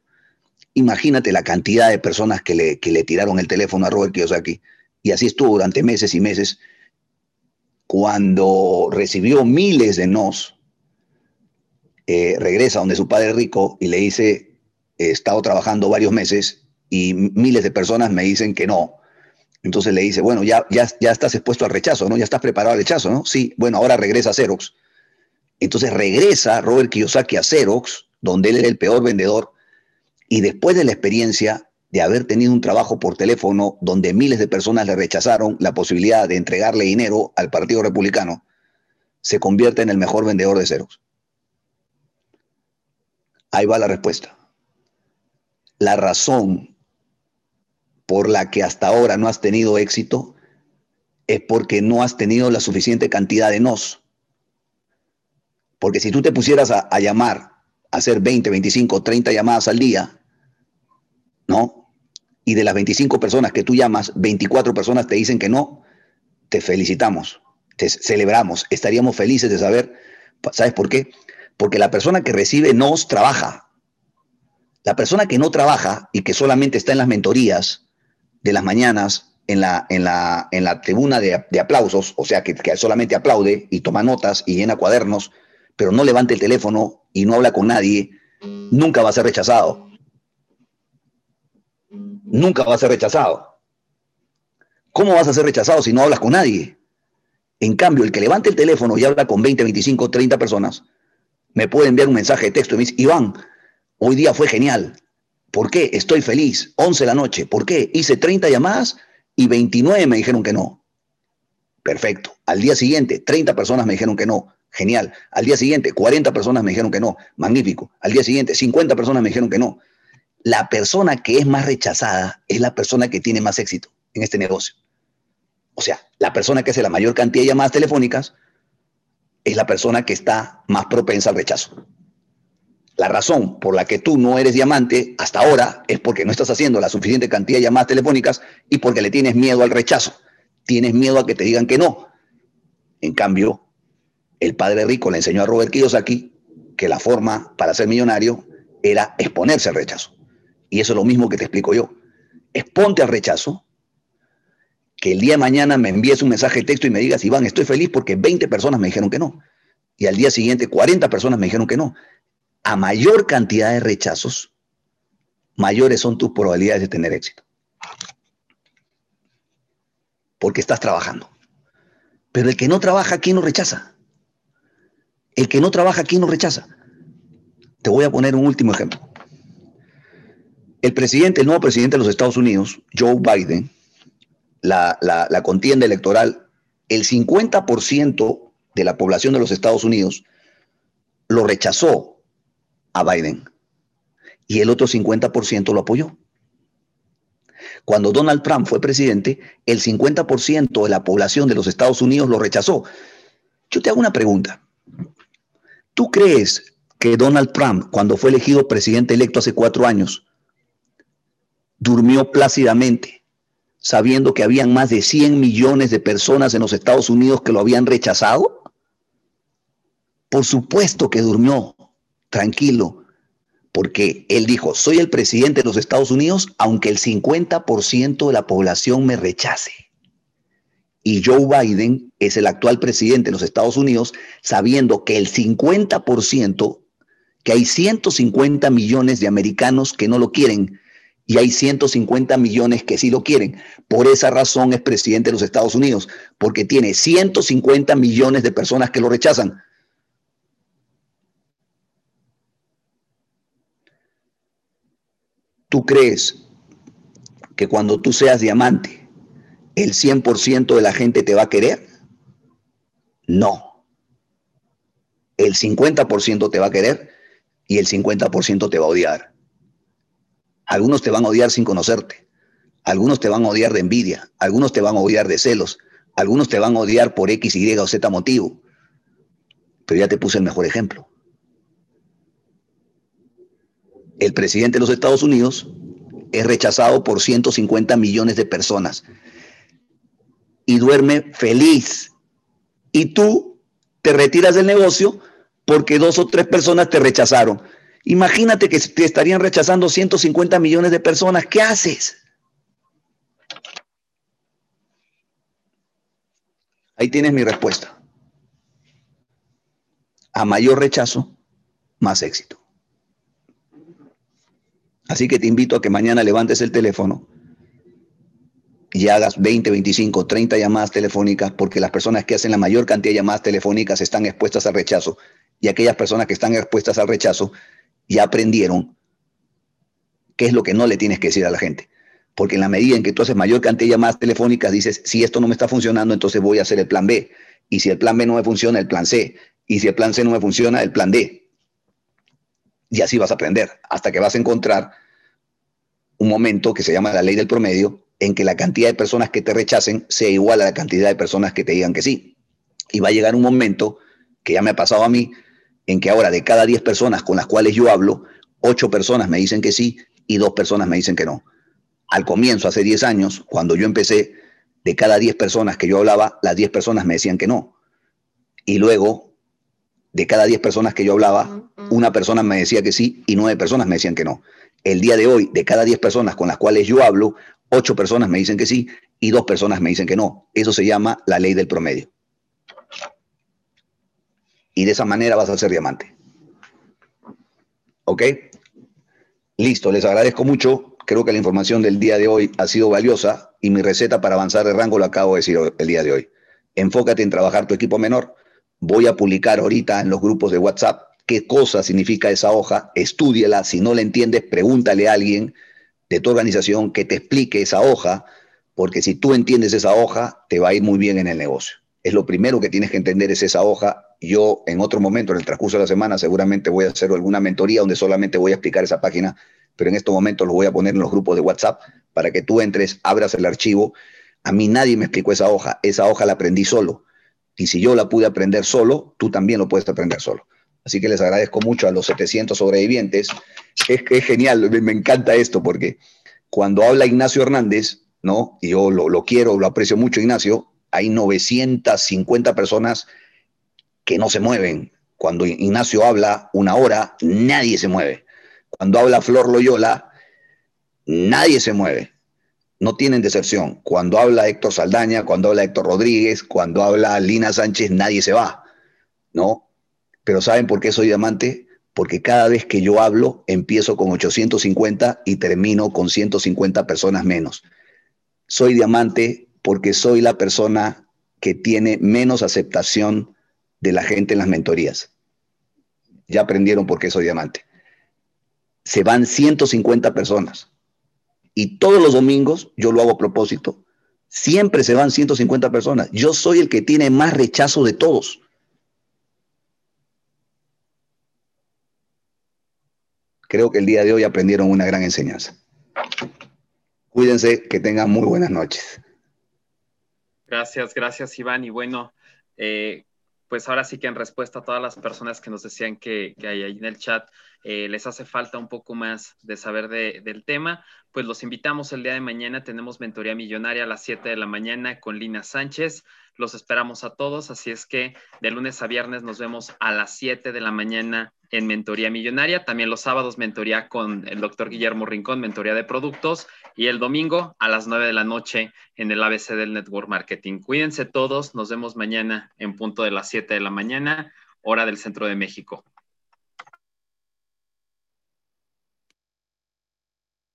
Imagínate la cantidad de personas que le, que le tiraron el teléfono a Robert Kiyosaki. Y así estuvo durante meses y meses cuando recibió miles de nos, eh, regresa donde su padre rico y le dice, he estado trabajando varios meses y miles de personas me dicen que no. Entonces le dice, bueno, ya, ya, ya estás expuesto al rechazo, ¿no? Ya estás preparado al rechazo, ¿no? Sí, bueno, ahora regresa a Xerox. Entonces regresa Robert Kiyosaki a Xerox, donde él era el peor vendedor, y después de la experiencia de haber tenido un trabajo por teléfono donde miles de personas le rechazaron la posibilidad de entregarle dinero al Partido Republicano, se convierte en el mejor vendedor de ceros. Ahí va la respuesta. La razón por la que hasta ahora no has tenido éxito es porque no has tenido la suficiente cantidad de nos. Porque si tú te pusieras a, llamar, a hacer 20, 25, 30 llamadas al día, ¿no? y de las 25 personas que tú llamas, 24 personas te dicen que no, te felicitamos, te celebramos, estaríamos felices de saber, ¿sabes por qué? Porque la persona que recibe nos trabaja. La persona que no trabaja y que solamente está en las mentorías de las mañanas, en la, en la, en la tribuna de, aplausos, o sea, que, que solamente aplaude y toma notas y llena cuadernos, pero no levanta el teléfono y no habla con nadie, nunca va a ser rechazado nunca va a ser rechazado. ¿Cómo vas a ser rechazado si no hablas con nadie? En cambio, el que levante el teléfono y habla con 20, 25, 30 personas, me puede enviar un mensaje de texto y me dice, Iván, hoy día fue genial. ¿Por qué? Estoy feliz. 11 de la noche. ¿Por qué? Hice 30 llamadas y 29 me dijeron que no. Perfecto. Al día siguiente, 30 personas me dijeron que no. Genial. Al día siguiente, 40 personas me dijeron que no. Magnífico. Al día siguiente, 50 personas me dijeron que no la persona que es más rechazada es la persona que tiene más éxito en este negocio. O sea, la persona que hace la mayor cantidad de llamadas telefónicas es la persona que está más propensa al rechazo. La razón por la que tú no eres diamante hasta ahora es porque no estás haciendo la suficiente cantidad de llamadas telefónicas y porque le tienes miedo al rechazo. Tienes miedo a que te digan que no. En cambio, el padre rico le enseñó a Robert Kiyosaki que la forma para ser millonario era exponerse al rechazo. Y eso es lo mismo que te explico yo. Exponte al rechazo, que el día de mañana me envíes un mensaje de texto y me digas, Iván, estoy feliz porque 20 personas me dijeron que no. y al día siguiente 40 personas me dijeron que no. A mayor cantidad de rechazos, mayores son tus probabilidades de tener éxito. Porque estás trabajando. Pero el que no trabaja, ¿quién lo rechaza? El que no trabaja, ¿quién lo rechaza? Te voy a poner un último ejemplo. El presidente, el nuevo presidente de los Estados Unidos, Joe Biden, la, la contienda electoral, el 50% de la población de los Estados Unidos lo rechazó a Biden y el otro 50% lo apoyó. Cuando Donald Trump fue presidente, el 50% de la población de los Estados Unidos lo rechazó. Yo te hago una pregunta. ¿Tú crees que Donald Trump, cuando fue elegido presidente electo hace cuatro años, durmió plácidamente, sabiendo que habían más de 100 millones de personas en los Estados Unidos que lo habían rechazado? Por supuesto que durmió tranquilo, porque él dijo, soy el presidente de los Estados Unidos, aunque el 50% de la población me rechace. Y Joe Biden es el actual presidente de los Estados Unidos, sabiendo que el 50%, que hay 150 millones de americanos que no lo quieren y hay 150 millones que sí lo quieren. Por esa razón es presidente de los Estados Unidos, porque tiene 150 millones de personas que lo rechazan. ¿Tú crees que cuando tú seas diamante, el 100% de la gente te va a querer? No. El 50% te va a querer y el 50% te va a odiar. Algunos te van a odiar sin conocerte. Algunos te van a odiar de envidia. Algunos te van a odiar de celos. Algunos te van a odiar por X, Y o Z motivo. Pero ya te puse el mejor ejemplo el presidente de los Estados Unidos es rechazado por 150 millones de personas y duerme feliz. Y tú te retiras del negocio porque dos o tres personas te rechazaron. Imagínate que te estarían rechazando 150 millones de personas. ¿Qué haces? Ahí tienes mi respuesta. A mayor rechazo, más éxito. Así que te invito a que mañana levantes el teléfono y hagas 20, 25, 30 llamadas telefónicas, porque las personas que hacen la mayor cantidad de llamadas telefónicas están expuestas al rechazo. Y aquellas personas que están expuestas al rechazo ya aprendieron qué es lo que no le tienes que decir a la gente. Porque en la medida en que tú haces mayor cantidad de llamadas telefónicas, dices, si esto no me está funcionando, entonces voy a hacer el plan B. Y si el plan B no me funciona, el plan C. Y si el plan C no me funciona, el plan D. Y así vas a aprender, hasta que vas a encontrar un momento que se llama la ley del promedio, en que la cantidad de personas que te rechacen sea igual a la cantidad de personas que te digan que sí. Y va a llegar un momento, que ya me ha pasado a mí, en que ahora de cada 10 personas con las cuales yo hablo, 8 personas me dicen que sí y 2 personas me dicen que no. Al comienzo, hace 10 años, cuando yo empecé, de cada 10 personas que yo hablaba, las 10 personas me decían que no. Y luego, de cada 10 personas que yo hablaba, una persona me decía que sí y 9 personas me decían que no el día de hoy, de cada 10 personas con las cuales yo hablo, 8 personas me dicen que sí y 2 personas me dicen que no. Eso se llama la ley del promedio. Y de esa manera vas a ser diamante. ¿Ok? Listo, les agradezco mucho. Creo que la información del día de hoy ha sido valiosa y mi receta para avanzar de rango lo acabo de decir el día de hoy. Enfócate en trabajar tu equipo menor. Voy a publicar ahorita en los grupos de WhatsApp qué cosa significa esa hoja, estúdiala, si no la entiendes, pregúntale a alguien de tu organización que te explique esa hoja, porque si tú entiendes esa hoja, te va a ir muy bien en el negocio. Es lo primero que tienes que entender es esa hoja. Yo en otro momento, en el transcurso de la semana, seguramente voy a hacer alguna mentoría donde solamente voy a explicar esa página, pero en estos momentos lo voy a poner en los grupos de WhatsApp para que tú entres, abras el archivo. A mí nadie me explicó esa hoja, esa hoja la aprendí solo. Y si yo la pude aprender solo, tú también lo puedes aprender solo. Así que les agradezco mucho a los 700 sobrevivientes. Es, es genial, me, encanta esto porque cuando habla Ignacio Hernández, ¿no? Y yo lo, lo quiero, lo aprecio mucho, Ignacio, hay 950 personas que no se mueven. Cuando Ignacio habla una hora, nadie se mueve. Cuando habla Flor Loyola, nadie se mueve. No tienen deserción. Cuando habla Héctor Saldaña, cuando habla Héctor Rodríguez, cuando habla Lina Sánchez, nadie se va. ¿No? Pero ¿saben por qué soy diamante? Porque cada vez que yo hablo, empiezo con 850 y termino con 150 personas menos. Soy diamante porque soy la persona que tiene menos aceptación de la gente en las mentorías. Ya aprendieron por qué soy diamante. Se van 150 personas. Y todos los domingos, yo lo hago a propósito, siempre se van 150 personas. Yo soy el que tiene más rechazo de todos. Creo que el día de hoy aprendieron una gran enseñanza. Cuídense, que tengan muy buenas noches. Gracias, gracias Iván. Y bueno, eh, pues ahora sí que en respuesta a todas las personas que nos decían que, hay ahí en el chat, eh, les hace falta un poco más de saber del tema, pues los invitamos el día de mañana. Tenemos mentoría millonaria a las 7 de la mañana con Lina Sánchez. Los esperamos a todos, así es que de lunes a viernes nos vemos a las 7 de la mañana en Mentoría Millonaria. También los sábados mentoría con el doctor Guillermo Rincón, mentoría de productos. Y el domingo a las 9 de la noche en el ABC del Network Marketing. Cuídense todos, nos vemos mañana en punto de las 7 de la mañana, hora del centro de México.